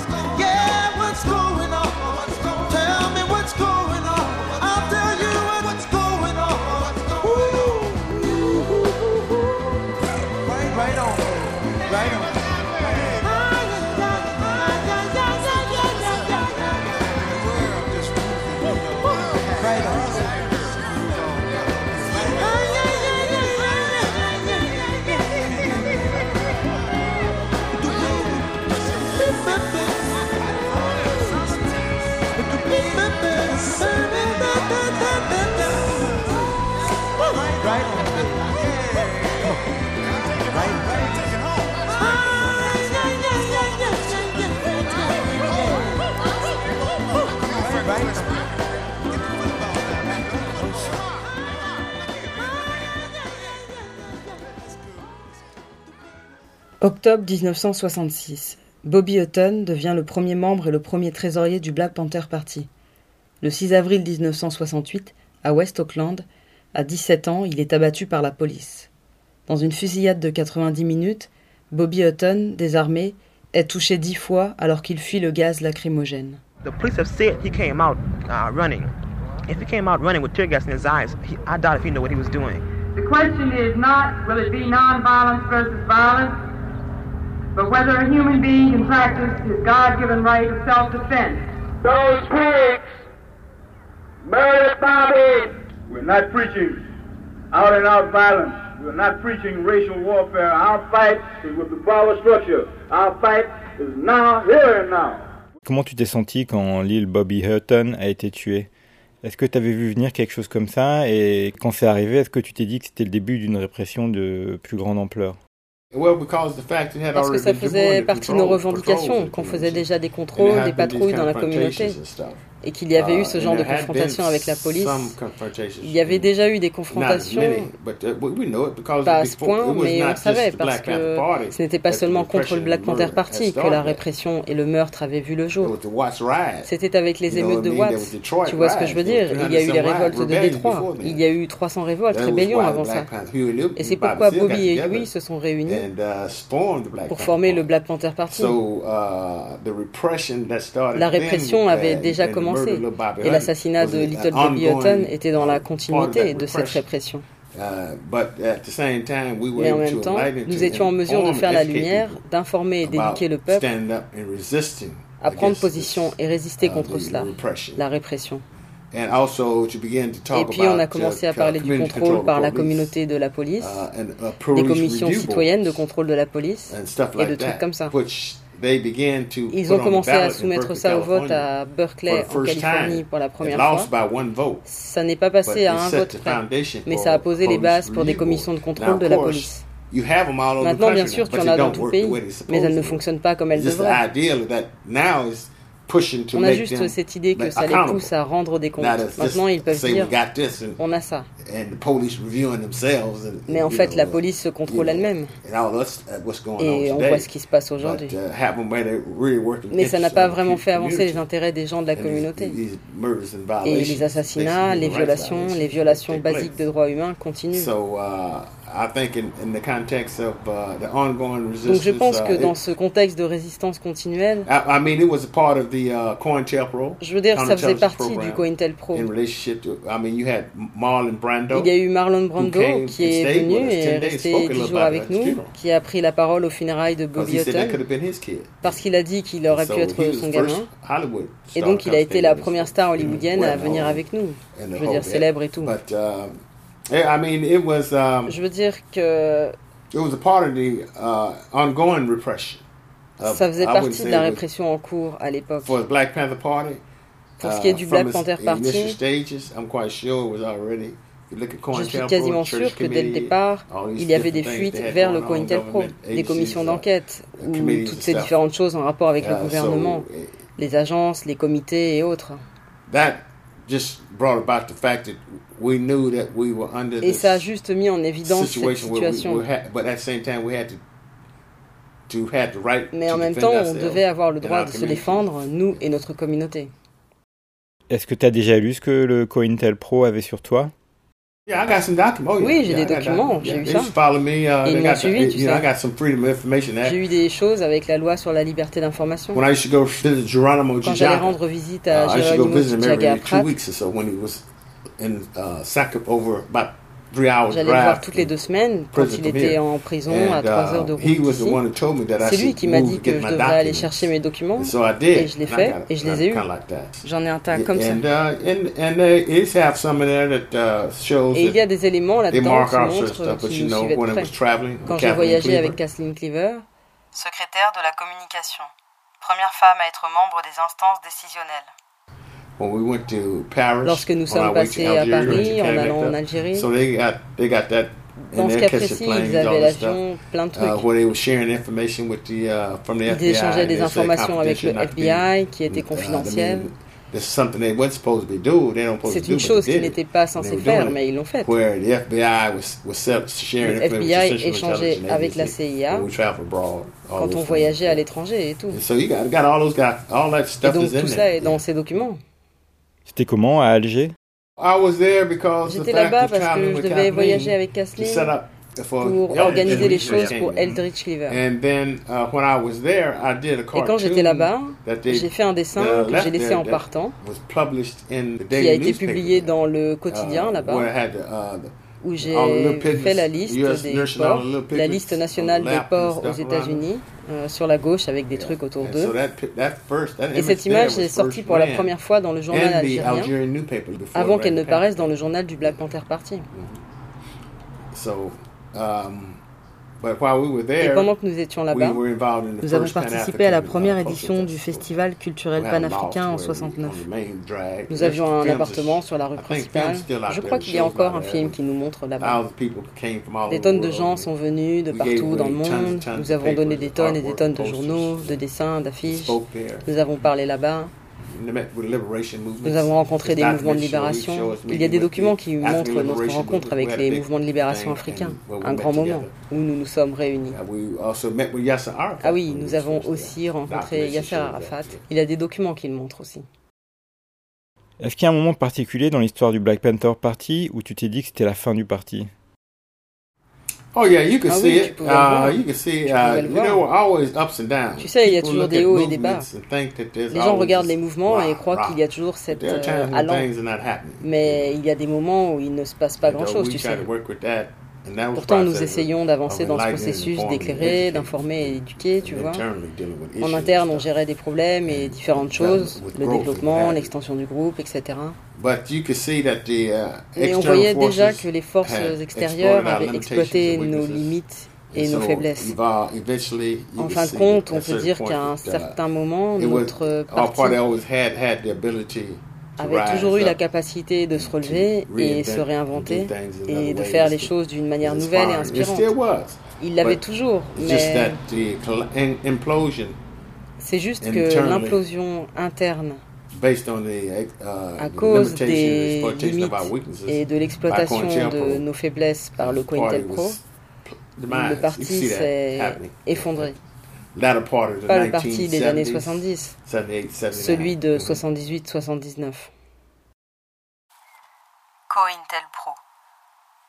E: Octobre 1966. Bobby Hutton devient le premier membre et le premier trésorier du Black Panther Party. Le 6 avril 1968, à West Auckland, à 17 ans, il est abattu par la police. Dans une fusillade de 90 minutes, Bobby Hutton, désarmé, est touché dix fois alors qu'il fuit le gaz lacrymogène.
H: The police have said he came out uh, running. If he came out running with tear gas in his eyes, he, I doubt if he knew what he was doing.
I: The question is not will it be nonviolence versus violence, but whether a human being can practice his God given right of self defense.
J: Those pigs murdered Bobby. We're not preaching out and out violence. We're not preaching racial warfare. Our fight is with the power structure. Our fight is now, here and now.
B: Comment tu t'es senti quand l'île Bobby Hutton a été tué? Est-ce que tu avais vu venir quelque chose comme ça? Et quand c'est arrivé, est-ce que tu t'es dit que c'était le début d'une répression de plus grande ampleur?
F: Well, because the fact it had
E: Parce que
F: already
E: ça faisait partie de nos
F: patrols-
E: revendications,
F: patrols
E: qu'on faisait déjà des contrôles, des patrouilles dans la communauté. Et qu'il y avait eu ce
F: Uh,
E: genre de confrontation avec la police. Il y avait déjà eu des confrontations,
F: uh,
E: pas à ce point, mais on
F: just
E: savait
F: the
E: parce que ce n'était pas seulement contre le Black Panther Party que la répression et le meurtre avaient vu le jour. C'était avec les émeutes de? Watts. Tu vois ce que je veux dire? Il y a eu les
F: 300
E: révoltes de Détroit. Il y a eu 300 révoltes, rébellions avant ça. Et c'est pourquoi Bobby et Huey se sont réunis
F: uh,
E: pour former le. Black Panther Party. La répression avait déjà
F: the
E: commencé et l'assassinat de Little Bobby Hutton était dans la continuité de cette répression.
F: Uh, but at the same time, we were
E: Mais en même
F: to
E: temps, nous étions en mesure de
F: inform
E: faire
F: and
E: la lumière, d'informer et d'éduquer le peuple à prendre position et résister
F: uh,
E: contre cela,
F: repression.
E: la répression.
F: And also to begin to talk
E: Et puis on a
F: about,
E: commencé
F: uh,
E: à parler du contrôle par la
F: police,
E: communauté de la police, ils ont commencé à soumettre ça au vote à Berkeley, en Californie, pour la première fois. Ça n'est pas passé à un vote près, mais ça a posé les bases pour des commissions de contrôle de la police. Maintenant, bien sûr, tu en as dans tout le pays, mais elles ne fonctionnent pas comme elles devraient on a juste cette idée que ça les pousse à rendre des comptes. Maintenant, ils peuvent dire on a ça. Mais en fait, la police se contrôle elle-même. Et
F: on
E: voit ce qui se passe aujourd'hui. Mais ça n'a pas vraiment fait avancer les intérêts des gens de la communauté. Et les assassinats, les violations, les violations basiques de droits humains continuent. Donc je pense que dans ce contexte de résistance continuelle, je veux dire, ça faisait partie du COINTELPRO. Il y a eu Marlon Brando qui est venu et est resté 10 avec nous, qui a pris la parole aux funérailles de Bobby Hutton. parce qu'il a dit qu'il aurait pu être son gamin. Et donc il a été la première star hollywoodienne à venir avec nous, je veux dire, célèbre et tout. Je veux dire que ça faisait partie de la répression en cours à l'époque.
F: for the Black Panther Party.
E: Pour ce qui est du Black Panther Party,
F: stages, I'm quite sure it was already.
E: Je suis quasiment sûr que dès le départ, il y avait des fuites vers le
F: going
E: COINTELPRO, des commissions d'enquête, ou toutes ces différentes choses en rapport avec le gouvernement, les agences, les comités et autres. Et ça a juste mis en évidence cette
F: situation.
E: Mais en même temps, on devait avoir le droit de se défendre, nous et notre communauté.
B: Est-ce que tu as déjà lu ce que le COINTELPRO Pro avait sur toi?
E: Oui, j'ai des documents, j'ai eu ça. Ils suivi. J'ai eu des choses avec la loi sur la liberté d'information. Quand j'allais rendre visite à Geronimo
F: Jaga
E: Pratt, J'allais le voir toutes les deux semaines quand il était en prison à trois heures de route. C'est lui qui m'a dit que je devrais aller chercher mes documents et je l'ai fait et je les ai eus. J'en ai un tas comme ça. Et il y a des éléments là-dedans qui montrent
F: qu'ils
E: nous suivaient. Quand j'ai voyagé avec Kathleen Cleaver, secrétaire de la communication, première femme à être membre des instances décisionnelles. Lorsque nous sommes passés à Paris en allant en Algérie,
F: so they got, they got
E: dans ce cas précis, ils avaient l'avion, plein de trucs. ils échangeaient des informations avec le FBI qui était confidentiel. C'est une chose qu'ils n'étaient pas censés faire, mais ils l'ont
F: faite.
E: Le FBI échangeait avec la CIA quand on voyageait à l'étranger et tout. Et donc tout ça est dans ces documents.
B: C'était comment à Alger?
E: J'étais là-bas parce que je devais voyager avec Kathleen pour organiser les choses pour
F: Eldritch River.
E: Et quand j'étais là-bas, j'ai fait un dessin que j'ai laissé en partant, qui a été publié dans le quotidien là-bas où j'ai fait la liste, des ports, la liste nationale des ports aux États-Unis, euh, sur la gauche avec des trucs autour d'eux. Et cette image est sortie pour la première fois dans le journal algérien, avant qu'elle ne paraisse dans le journal du Black Panther Party. Et pendant que nous étions là-bas, nous avons participé à la première édition du
F: Festival
E: culturel panafricain en 69. Nous avions un appartement sur la rue principale. Je crois qu'il y a encore un film qui nous montre là-bas. Des tonnes de gens sont venus de partout dans le monde. Nous avons donné des tonnes et des tonnes de journaux, de dessins, d'affiches. Nous avons parlé là-bas. Nous avons rencontré des mouvements de libération.
F: Ah
E: Il y a des documents qui montrent notre rencontre avec les mouvements de libération africains, un grand moment où nous nous sommes réunis. Ah oui, nous avons aussi rencontré Yasser Arafat. Il y a des documents qui le montrent aussi.
B: Est-ce qu'il y a un moment particulier dans l'histoire du Black Panther Party où tu t'es dit que c'était la fin du parti?
F: Oh yeah, you can
E: ah
F: see
E: oui,
F: it. Uh, you can see, uh, you know, always ups and downs.
E: Tu sais, il y a toujours des hauts et des bas. Les gens regardent les mouvements et croient qu'il y a toujours cette euh,
A: allant.
E: Mais il y a des moments où il ne se passe pas
A: uh,
E: grand-chose, tu sais. Pourtant, nous essayons d'avancer dans ce processus d'éclairer, d'informer et d'éduquer, tu vois. En interne, on gérait des problèmes et différentes choses, le développement, l'extension du groupe, etc.
A: Uh,
E: Et on voyait déjà que les forces extérieures avaient exploité nos limites et nos faiblesses. En fin de compte, on peut dire qu'à un
F: uh,
E: certain moment, notre parti avait toujours eu la capacité de se relever et se réinventer et de faire les choses d'une manière nouvelle et inspirante. Il l'avait toujours, mais c'est juste que l'implosion interne
F: uh,
E: à cause des limites et de l'exploitation de nos faiblesses par le COINTELPRO, le parti s'est effondré.
F: Latter part of the
E: Pas le parti des années
F: 1970s,
E: 70,
F: 78, 79.
E: celui de 78-79. COINTELPRO,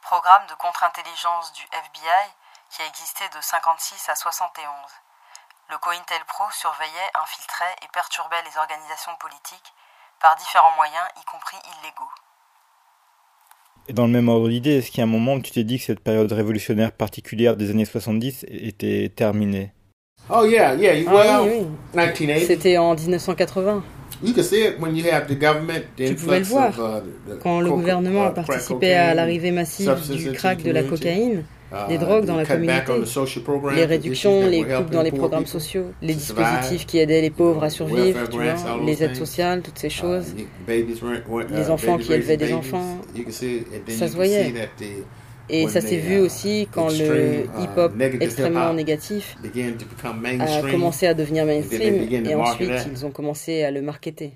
E: programme de contre-intelligence du FBI qui a existé de 56 à 71. Le COINTELPRO surveillait, infiltrait et perturbait les organisations politiques par différents moyens, y compris illégaux.
B: Et dans le même ordre d'idée, est-ce qu'il y a un moment où tu t'es dit que cette période révolutionnaire particulière des années 70 était terminée?
F: Oh yeah, yeah. you-
E: Ah
F: Well,
E: oui, oui.
F: 1980.
E: C'était en 1980.
F: You can see it when you have the government, the
E: Tu pouvais le voir
F: of, uh, the
E: quand le gouvernement a
F: uh, crack
E: participé à l'arrivée massive du crack,
F: the
E: de la cocaïne,
F: uh,
E: des drogues
F: the
E: dans la communauté, les
F: the
E: réductions, les coupes dans les programmes sociaux, les
F: to survive,
E: dispositifs qui aidaient les pauvres à survivre, tu vois, les aides sociales, toutes ces choses.
F: Uh, uh,
E: Les enfants qui élevaient des enfants, ça se voyait. Et ça s'est vu
F: uh,
E: aussi quand le
F: uh,
E: hip-hop
F: negative
E: extrêmement négatif
F: began to become
E: a
F: mainstream.
E: commencé à devenir mainstream et ensuite ils ont commencé à le marketer.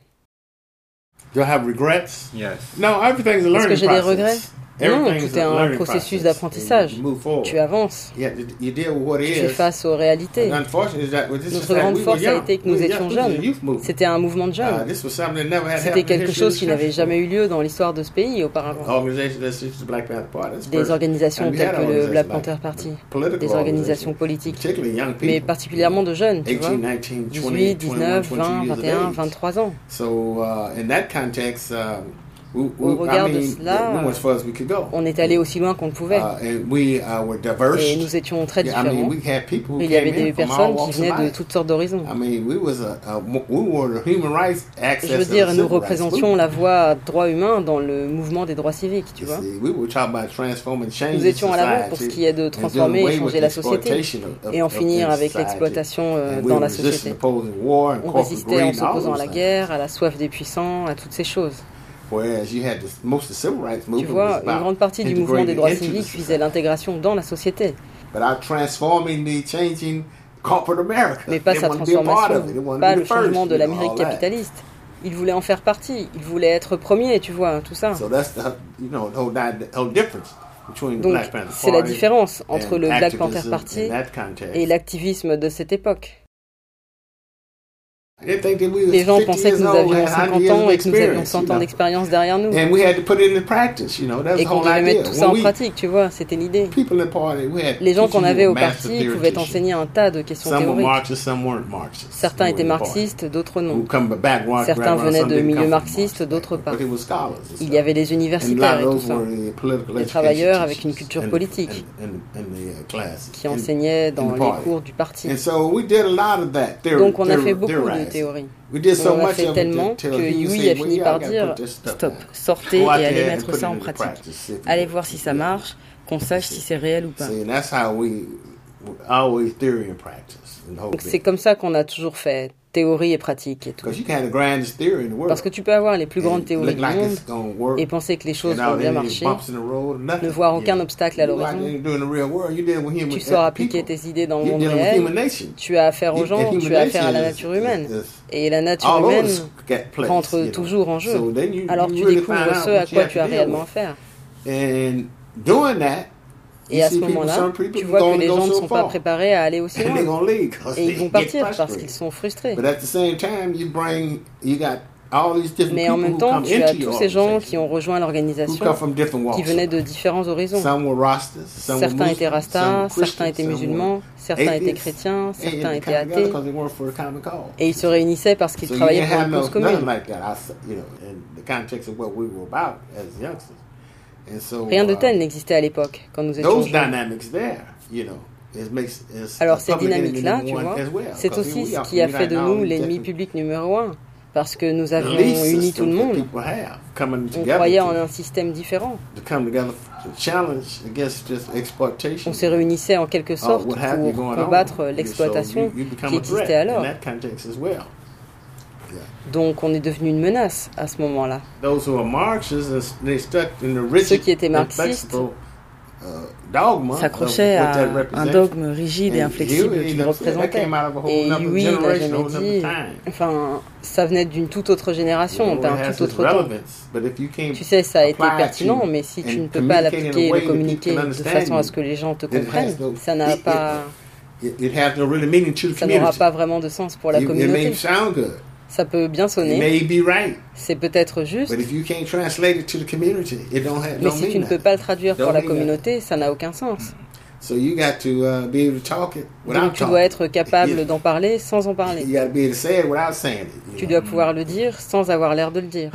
F: Do I have regrets?
B: Yes.
F: No, everything's a
E: Est-ce que j'ai des regrets? Non, tout est un processus d'apprentissage. Tu avances. Tu fais face aux réalités. Notre grande force a été que nous étions jeunes. C'était un mouvement de jeunes. C'était quelque chose qui n'avait jamais eu lieu dans l'histoire de ce pays auparavant. Des organisations telles que le Black Panther Party, des organisations politiques, mais particulièrement de jeunes, tu vois, 18, 19, 20, 21, 23 ans. Au regard de cela, on est allé aussi loin qu'on le pouvait. Et nous étions très différents. Il y avait des personnes qui venaient de toutes sortes d'horizons. Je veux dire, nous représentions la voie droit humain dans le mouvement des droits civiques, tu vois. Nous étions à l'avant pour ce qui est de transformer et changer la société et en finir avec l'exploitation euh, dans la société. On résistait en s'opposant à la guerre, à la soif des puissants, à toutes ces choses. Tu vois, une grande partie du mouvement des droits civiques visait l'intégration dans la société. Mais pas sa transformation, pas le changement de l'Amérique capitaliste. Ils voulaient en faire partie, ils voulaient être premiers, tu vois, tout ça. Donc, c'est la différence entre le Black Panther Party et l'activisme de cette époque. Les gens pensaient que nous avions 50 ans et que nous avions 100 ans d'expérience derrière nous. Et qu'on devait mettre tout ça en pratique, tu vois, c'était l'idée. Les gens qu'on avait au parti pouvaient enseigner un tas de questions théoriques. Certains étaient marxistes, d'autres non. Certains venaient de milieux marxistes, d'autres pas. Il y avait des universitaires et tout ça. Des travailleurs avec une culture politique qui enseignaient dans les cours du parti. Donc on a fait beaucoup de théorie. On a fait tellement que Yui a fini par dire stop, sortez et allez mettre ça en pratique. Allez voir si ça marche, qu'on sache si c'est réel ou pas. Donc c'est comme ça qu'on a toujours fait, théorie et pratique et tout. Parce que tu peux avoir les plus grandes théories du monde et penser que les choses vont bien marcher, ne voir aucun obstacle à l'horizon. Tu sors appliquer tes idées dans le monde réel, tu as affaire aux gens, tu as affaire à la nature humaine. Et la nature humaine rentre toujours en jeu. Alors tu découvres ce à quoi tu as réellement affaire. Et à ce moment-là, tu vois que les gens ne sont pas préparés à aller aussi loin. Et ils vont partir parce qu'ils sont frustrés. Mais en même temps, tu as tous ces gens qui ont rejoint l'organisation, qui venaient de différents horizons. Certains étaient rastas, certains étaient musulmans, certains étaient chrétiens, certains étaient athées. Et ils se réunissaient parce qu'ils travaillaient pour une cause commune. Rien de tel n'existait à l'époque, quand nous étions jeunes. Alors cette dynamique-là, tu vois, c'est aussi ce qui a fait de nous l'ennemi public numéro un. parce que nous avions uni tout le monde. On
F: together
E: croyait en un système différent. On se réunissait en quelque
F: or
E: sorte pour combattre l'exploitation qui existait alors.
F: in that context as well.
E: Donc on est devenu une menace à ce moment-là.
F: Uh,
E: Ceux qui étaient marxistes
F: uh, what that
E: à un dogme rigide et inflexible qu'il représentait. Et lui, il n'a jamais dit. Enfin, ça venait d'une toute autre génération, d'un tout autre temps. Tu sais, ça a été pertinent, mais si tu ne peux pas l'appliquer et le communiquer de façon à ce que les gens te comprennent, ça n'a pas, ça n'aura pas vraiment de sens pour la communauté. Ça peut bien sonner,
F: right,
E: c'est peut-être juste,
F: but if you can't translate it to the community, it don't have
E: mais si tu ne peux pas le traduire pour la communauté, ça n'a aucun sens.
F: So you got to uh, be able to talk it without
E: Donc tu dois être capable d'en parler sans en parler.
F: You got to be able to say it without saying it. you
E: Tu
F: know.
E: dois pouvoir le dire sans avoir l'air de le dire.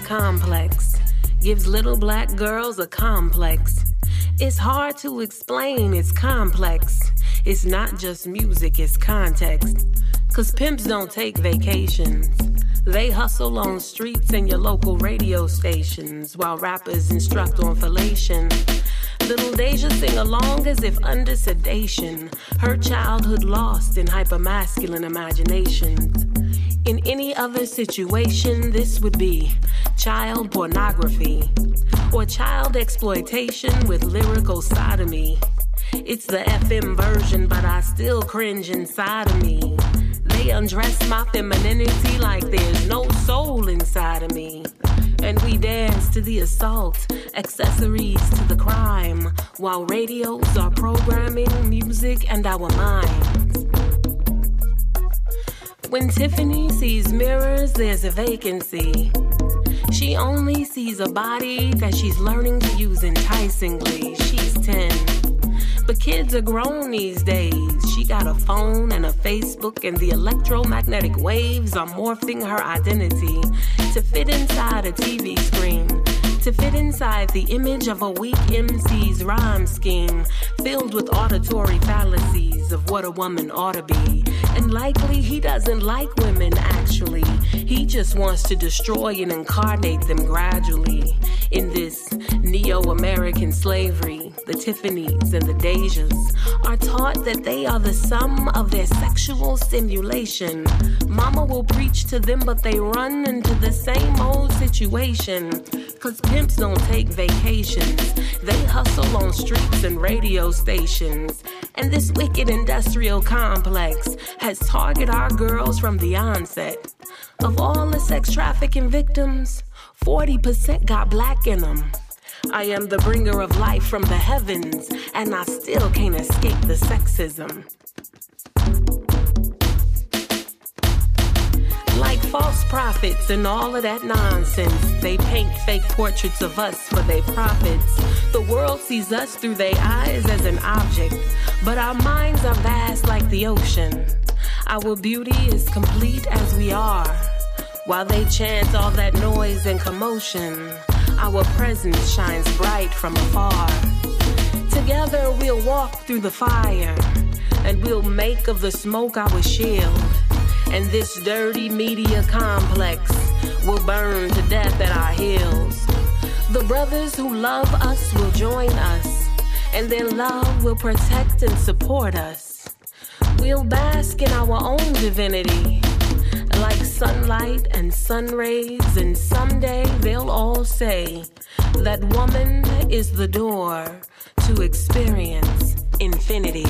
K: Complex gives little black girls a complex. It's hard to explain, it's complex. It's not just music, it's context. Cause pimps don't take vacations. They hustle on streets and your local radio stations while rappers instruct on fellation. Little Deja sing along as if under sedation. Her childhood lost in hypermasculine imaginations. In any other situation, this would be child pornography or child exploitation with lyrical sodomy. It's the FM version, but I still cringe inside of me. They undress my femininity like there's no soul inside of me. And we dance to the assault, accessories to the crime, while radios are programming music and our minds. When Tiffany sees mirrors, there's a vacancy. She only sees a body that she's learning to use enticingly. She's 10. But kids are grown these days. She got a phone and a Facebook, and the electromagnetic waves are morphing her identity to fit inside a TV screen. To fit inside the image of a weak MC's rhyme scheme, filled with auditory fallacies of what a woman ought to be. And likely he doesn't like women, actually. He just wants to destroy and incarnate them gradually. In this neo American slavery, the Tiffany's and the Dejas are taught that they are the sum of their sexual stimulation. Mama will preach to them, but they run into the same old situation. Cause pimps don't take vacations, they hustle on streets and radio stations. And this wicked industrial complex has targeted our girls from the onset. Of all the sex trafficking victims, 40% got black in them. I am the bringer of life from the heavens, and I still can't escape the sexism. Like false prophets and all of that nonsense, they paint fake portraits of us for their profits. The world sees us through their eyes as an object, but our minds are vast like the ocean. Our beauty is complete as we are. While they chant all that noise and commotion, our presence shines bright from afar. Together we'll walk through the fire, and we'll make of the smoke our shield. And this dirty media complex will burn to death at our heels. The brothers who love us will join us, and their love will protect and support us. We'll bask in our own divinity, like sunlight and sun rays, and someday they'll all say that woman is the door to experience infinity.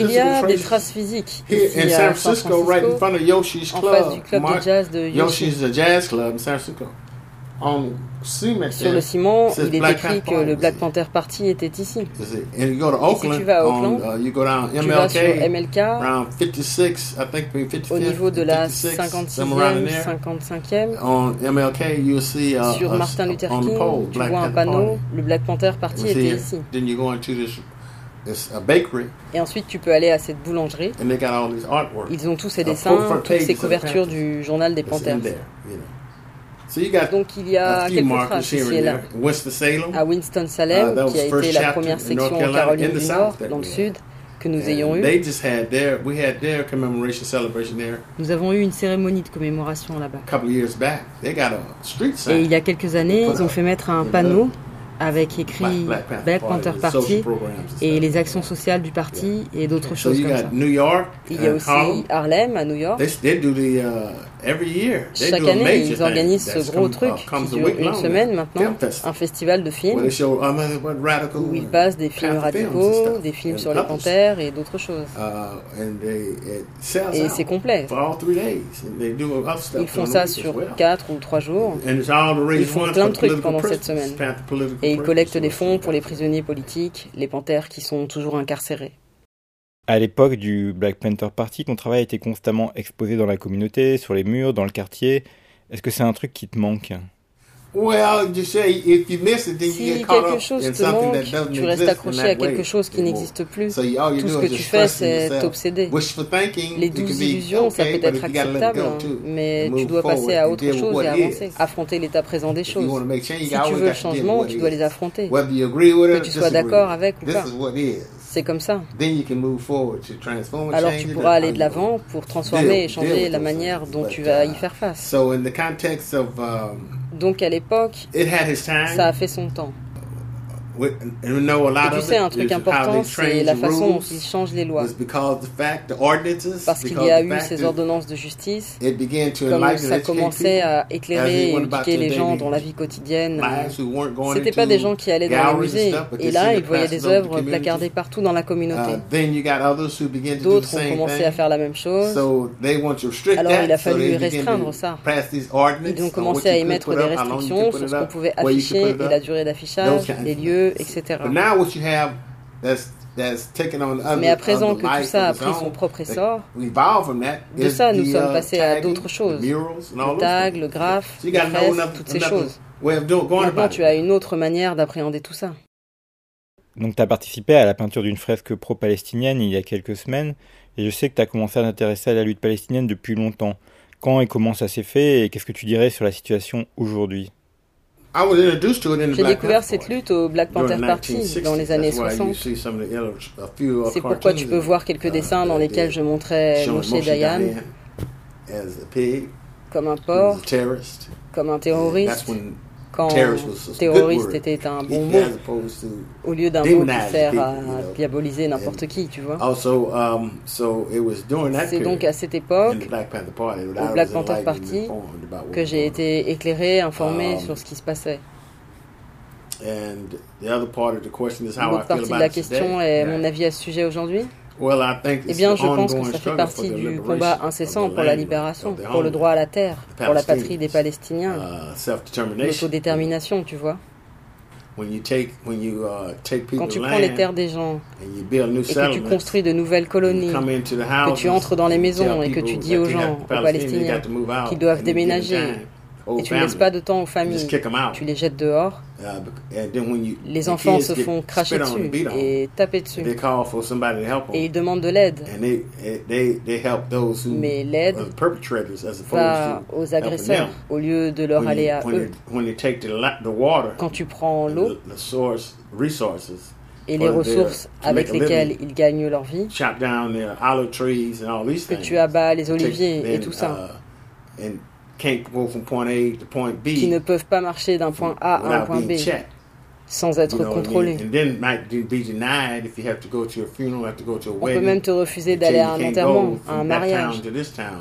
E: Il y a des
F: traces
E: physiques
F: here in San Francisco, right in
E: Francisco,
F: front of Yoshi's
E: en
F: Club.
E: face du club de jazz de Yoshi.
F: Yoshi's jazz club in San Francisco. On cement
E: Sur le ciment, il est écrit que le. Black Panther Party était ici.
F: You see, And you go to
E: Et si tu vas à
F: on,
E: Oakland,
F: uh, you go down
E: tu vas sur
F: MLK,
E: MLK,
F: around 56, I think between 55
E: au niveau de la
F: 56, somewhere around in
E: 56e,
F: there.
E: 55e,
F: On MLK, you'll see uh,
E: sur
F: us
E: Martin Luther
F: on the pole,
E: King, tu
F: Black
E: vois un panneau,
F: Party.
E: le Black Panther Party était ici.
F: Then you go into this, this a bakery,
E: Et ensuite, tu peux aller à cette boulangerie.
F: and they got all these artwork.
E: Ils ont tous ces dessins, toutes ces couvertures du journal des Panthers.
F: there, you know. So you got
E: Donc il y a
F: a
E: quelques
F: here
E: ici et là. À Winston-Salem,
F: Uh, was
E: qui a été la première section en
F: Carolina,
E: Caroline
F: in the
E: du
F: South
E: Nord, dans le sud, que nous
F: And
E: ayons eu.
F: They just had their, we had their commemoration celebration there
E: Nous avons eu une cérémonie de commémoration là-bas. Et
F: sign.
E: il y a quelques années, ils ont fait mettre un panneau avec écrit
F: Black Panther Party,
E: et les actions sociales du parti et d'autres choses comme ça. Il y a aussi.
F: Harlem
E: à New York.
F: Uh, every year. They
E: Chaque
F: do a
E: année,
F: major
E: ils organisent ce gros
F: come-
E: truc
F: uh,
E: qui dure une semaine maintenant, un festival de films
F: they show um, what radical
E: où ils passent des films radicaux, des films sur les panthères et d'autres choses.
F: Uh, and they,
E: Et c'est complet.
F: for all three days. And they do other stuff
E: Ils font ça sur
F: well.
E: 4 ou 3 jours.
F: And it's all to raise
E: Ils font
F: funds
E: plein de trucs pendant cette semaine. Et ils collectent des fonds pour les prisonniers politiques, les panthères qui sont toujours incarcérés.
B: À l'époque du Black Panther Party, ton travail été constamment exposé dans la communauté, sur les murs, dans le quartier. Est-ce que c'est un truc qui te manque?
F: Well, you say if you miss it, then you
E: Si
F: get caught
E: quelque
F: up
E: chose
F: in
E: te
F: something
E: manque,
F: that doesn't
E: tu restes accroché à quelque chose qui n'existe plus.
F: So you- all you
E: Tout ce
F: do
E: que
F: is
E: tu fais, c'est t'obséder. Les
F: be
E: illusions, ça peut être acceptable, mais tu dois passer à autre chose et avancer. Affronter l'état présent des choses. Si tu veux le changement, tu dois les affronter. Que tu sois d'accord avec ou pas. C'est comme ça.
F: Then you can move forward to transform and
E: Alors tu pourras aller de l'avant pour transformer et changer la manière dont tu vas
F: uh,
E: y faire face.
F: So in the context of
E: Donc à l'époque, ça a fait son temps. Tu sais, un truc important, c'est la façon dont ils changent les lois. Parce qu'il y a eu ces ordonnances de justice, comme ça commençait à éclairer et éduquer les gens dans la vie quotidienne. C'était pas des gens qui allaient dans les musées, et là, ils voyaient des œuvres placardées partout dans la communauté. D'autres ont commencé à faire la même chose. Alors, il a fallu restreindre ça. Ils ont commencé à
F: émettre
E: des restrictions sur ce qu'on pouvait afficher et la durée d'affichage, les lieux, Etc. Mais à présent que tout ça a pris son propre essor, de ça nous sommes passés à d'autres choses. Le tag, le graphe, les toutes ces choses. Maintenant, tu as une autre manière d'appréhender tout ça.
B: Donc tu as participé à la peinture d'une fresque pro-palestinienne il y a quelques semaines, et je sais que tu as commencé à t'intéresser à la lutte palestinienne depuis longtemps. Quand et comment ça s'est fait, et qu'est-ce que tu dirais sur la situation aujourd'hui?
E: J'ai découvert cette lutte au Black Panther Party dans les années 60. C'est pourquoi tu peux voir quelques dessins dans lesquels je montrais Moshe Dayan comme un porc, comme un terroriste quand terroriste était un bon mot au lieu d'un mot qui sert à diaboliser n'importe qui, tu vois. C'est donc à cette époque, au Black Panther Party, que j'ai été éclairé, informé sur ce qui se passait. L'autre partie de la question est mon avis à ce sujet aujourd'hui. Eh bien, je pense que ça fait partie du combat incessant pour la libération, pour le droit à la terre, pour la patrie des Palestiniens, l'autodétermination, tu vois. Quand tu prends les terres des gens et que tu construis de nouvelles colonies, que tu entres dans les maisons et que tu dis aux gens, aux Palestiniens, qu'ils doivent déménager, et tu ne laisses pas de temps aux familles, tu les jettes dehors, les enfants se font cracher dessus et taper dessus. Et ils demandent de l'aide. Mais l'aide va aux agresseurs au lieu de leur aller à eux. Quand tu prends l'eau et les ressources avec lesquelles ils gagnent leur vie, que tu abats les oliviers et tout ça.
F: And can't.
E: Qui ne peuvent pas marcher d'un point A à un point B. Sans être contrôlés. On peut même te refuser d'aller à un enterrement, à un mariage.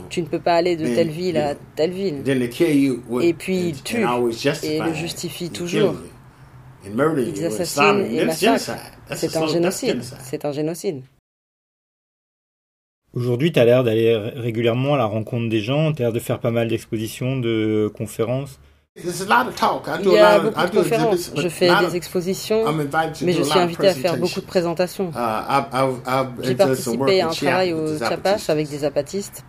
E: Tu ne peux pas aller de telle ville à telle ville. Et puis ils tuent et le justifient toujours. Ils assassinent et massacrent. C'est un génocide. C'est un génocide.
B: Aujourd'hui, tu l'air d'aller régulièrement à la rencontre des gens, tu l'air de faire pas mal d'expositions, de conférences.
E: Il y
F: a
E: beaucoup conférences, je fais des expositions, mais je suis invité à faire beaucoup de présentations. J'ai participé à un travail au Chiapas avec des
F: apatistes.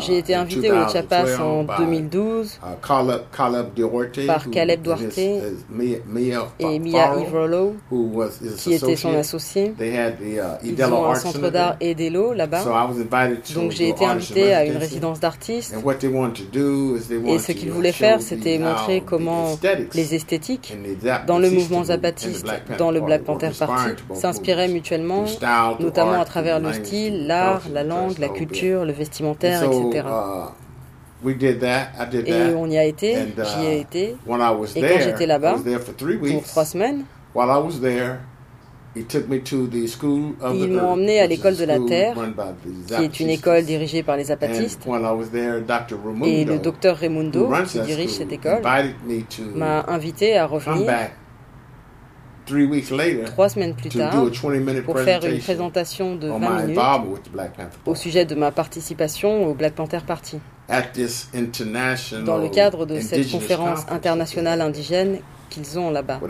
E: J'ai été invité au Chiapas en 2012 par Caleb Duarte et Mia Ivrolo, qui était son associé. Ils ont un centre d'art Edelo là-bas. Donc j'ai été invité à une résidence d'artistes. Et ce qu'ils voulaient faire, c'était montrer comment les esthétiques dans le mouvement zapatiste, dans le Black Panther Party, s'inspiraient mutuellement, notamment à travers le style, l'art, la langue, la culture, le vestimentaire, etc. Et on y a été, j'y ai été. Et quand j'étais là-bas, pour trois semaines, ils m'ont emmené à l'école de la Terre, qui est une école dirigée par les zapatistes. Et le docteur Raimundo, qui dirige cette école, m'a invité à revenir trois semaines plus tard pour faire une présentation de 20 minutes au sujet de ma participation au Black Panther Party. Dans le cadre de cette conférence internationale indigène qu'ils ont là-bas.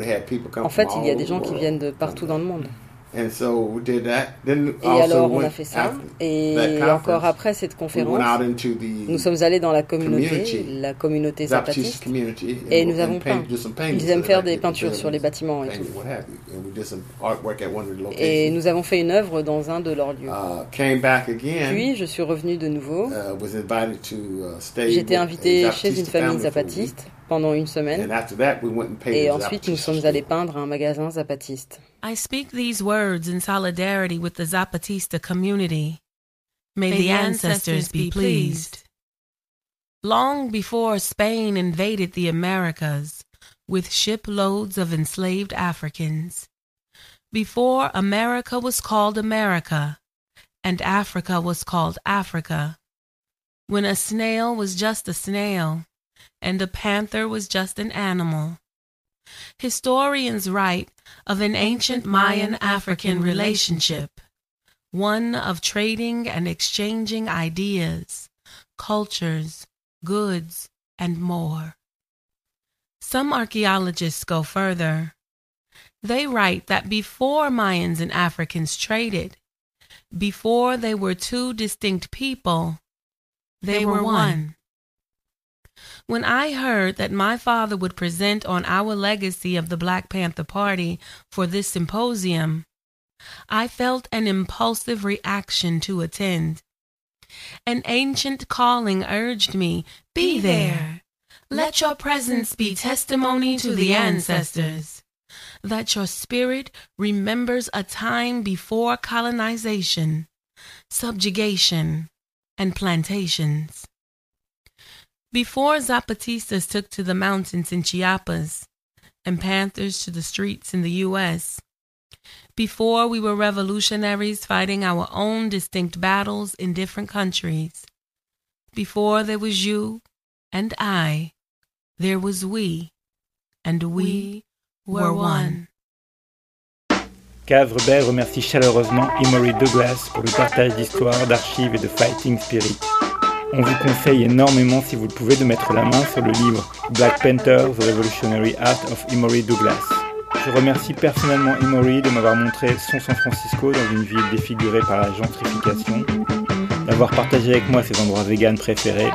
E: En fait, il y a des gens qui viennent de partout dans le monde. Et alors, on a fait ça. Et encore après cette conférence, nous sommes allés dans la communauté, la communauté zapatiste, et nous avons peint. Ils aiment faire des peintures sur les bâtiments et tout. Et nous avons fait une œuvre dans un de leurs lieux. Puis, je suis revenu de nouveau. J'étais invité chez une famille zapatiste
F: went and paid
E: Et
F: the
E: ensuite, nous
F: Zapatista
E: sommes allés peindre un magasin zapatiste.
K: I speak these words in solidarity with the Zapatista community. May the ancestors be pleased. Long before Spain invaded the Americas, with shiploads of enslaved Africans. Before America was called America, and Africa was called Africa. When a snail was just a snail, and a panther was just an animal. Historians write of an ancient Mayan African relationship, one of trading and exchanging ideas, cultures, goods, and more. Some archaeologists go further. They write that before Mayans and Africans traded, before they were two distinct people, they,
G: They
K: were
G: were
K: one.
G: one.
K: When I heard that my father would present on our legacy of the Black Panther Party for this symposium, I felt an impulsive reaction to attend. An ancient calling urged me, Be there. Let your presence be testimony to the ancestors. That your spirit remembers a time before colonization, subjugation, and plantations. Before Zapatistas took to the mountains in Chiapas and Panthers to the streets in the U.S., before we were revolutionaries fighting our own distinct battles in different countries, before there was you and I, there was we, and we were one.
B: Cave Rebelle remercie chaleureusement Emory Douglas pour le partage d'histoires, d'archives et de fighting spirit. On vous conseille énormément, si vous le pouvez, de mettre la main sur le livre Black Panther, The Revolutionary Art of Emory Douglas. Je remercie personnellement Emory de m'avoir montré son San Francisco dans une ville défigurée par la gentrification, d'avoir partagé avec moi ses endroits véganes préférés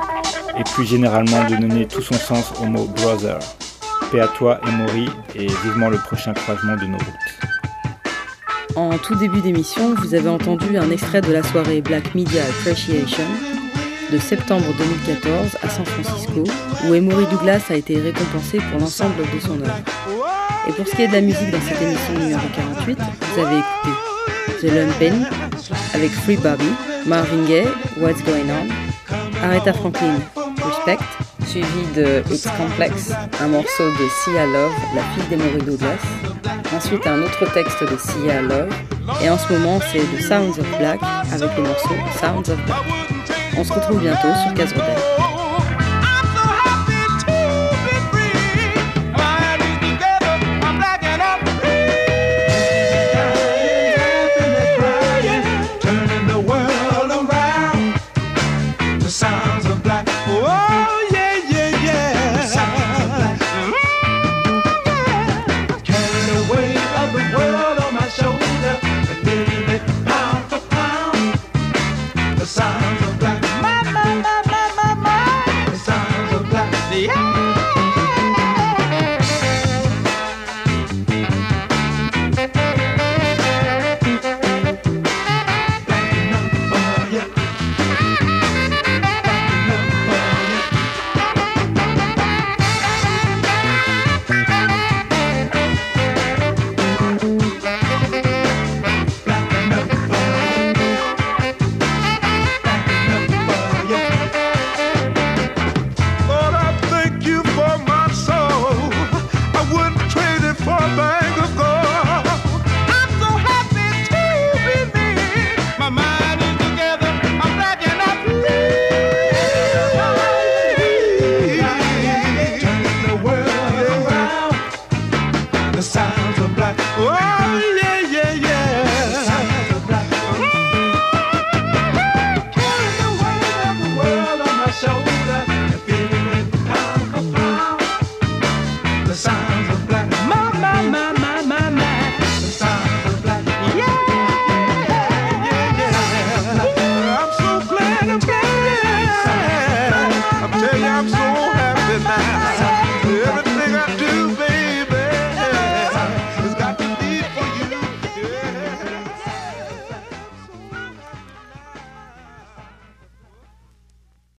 B: et plus généralement de donner tout son sens au mot brother. Paix à toi, Emory, et vivement le prochain croisement de nos routes.
E: En tout début d'émission, vous avez entendu un extrait de la soirée Black Media Appreciation de septembre 2014 à San Francisco, où Emory Douglas a été récompensé pour l'ensemble de son œuvre. Et pour ce qui est de la musique dans cette émission numéro 48, vous avez écouté The Penny avec Free Bobby, Marvin Gaye, What's Going On, Aretha Franklin, Respect, suivi de It's Complex, un morceau de Sia Love, la fille d'Emory Douglas. Ensuite, un autre texte de Sia Love. Et en ce moment, c'est The Sounds of Black avec le morceau Sounds of Black. On se retrouve bientôt sur Case.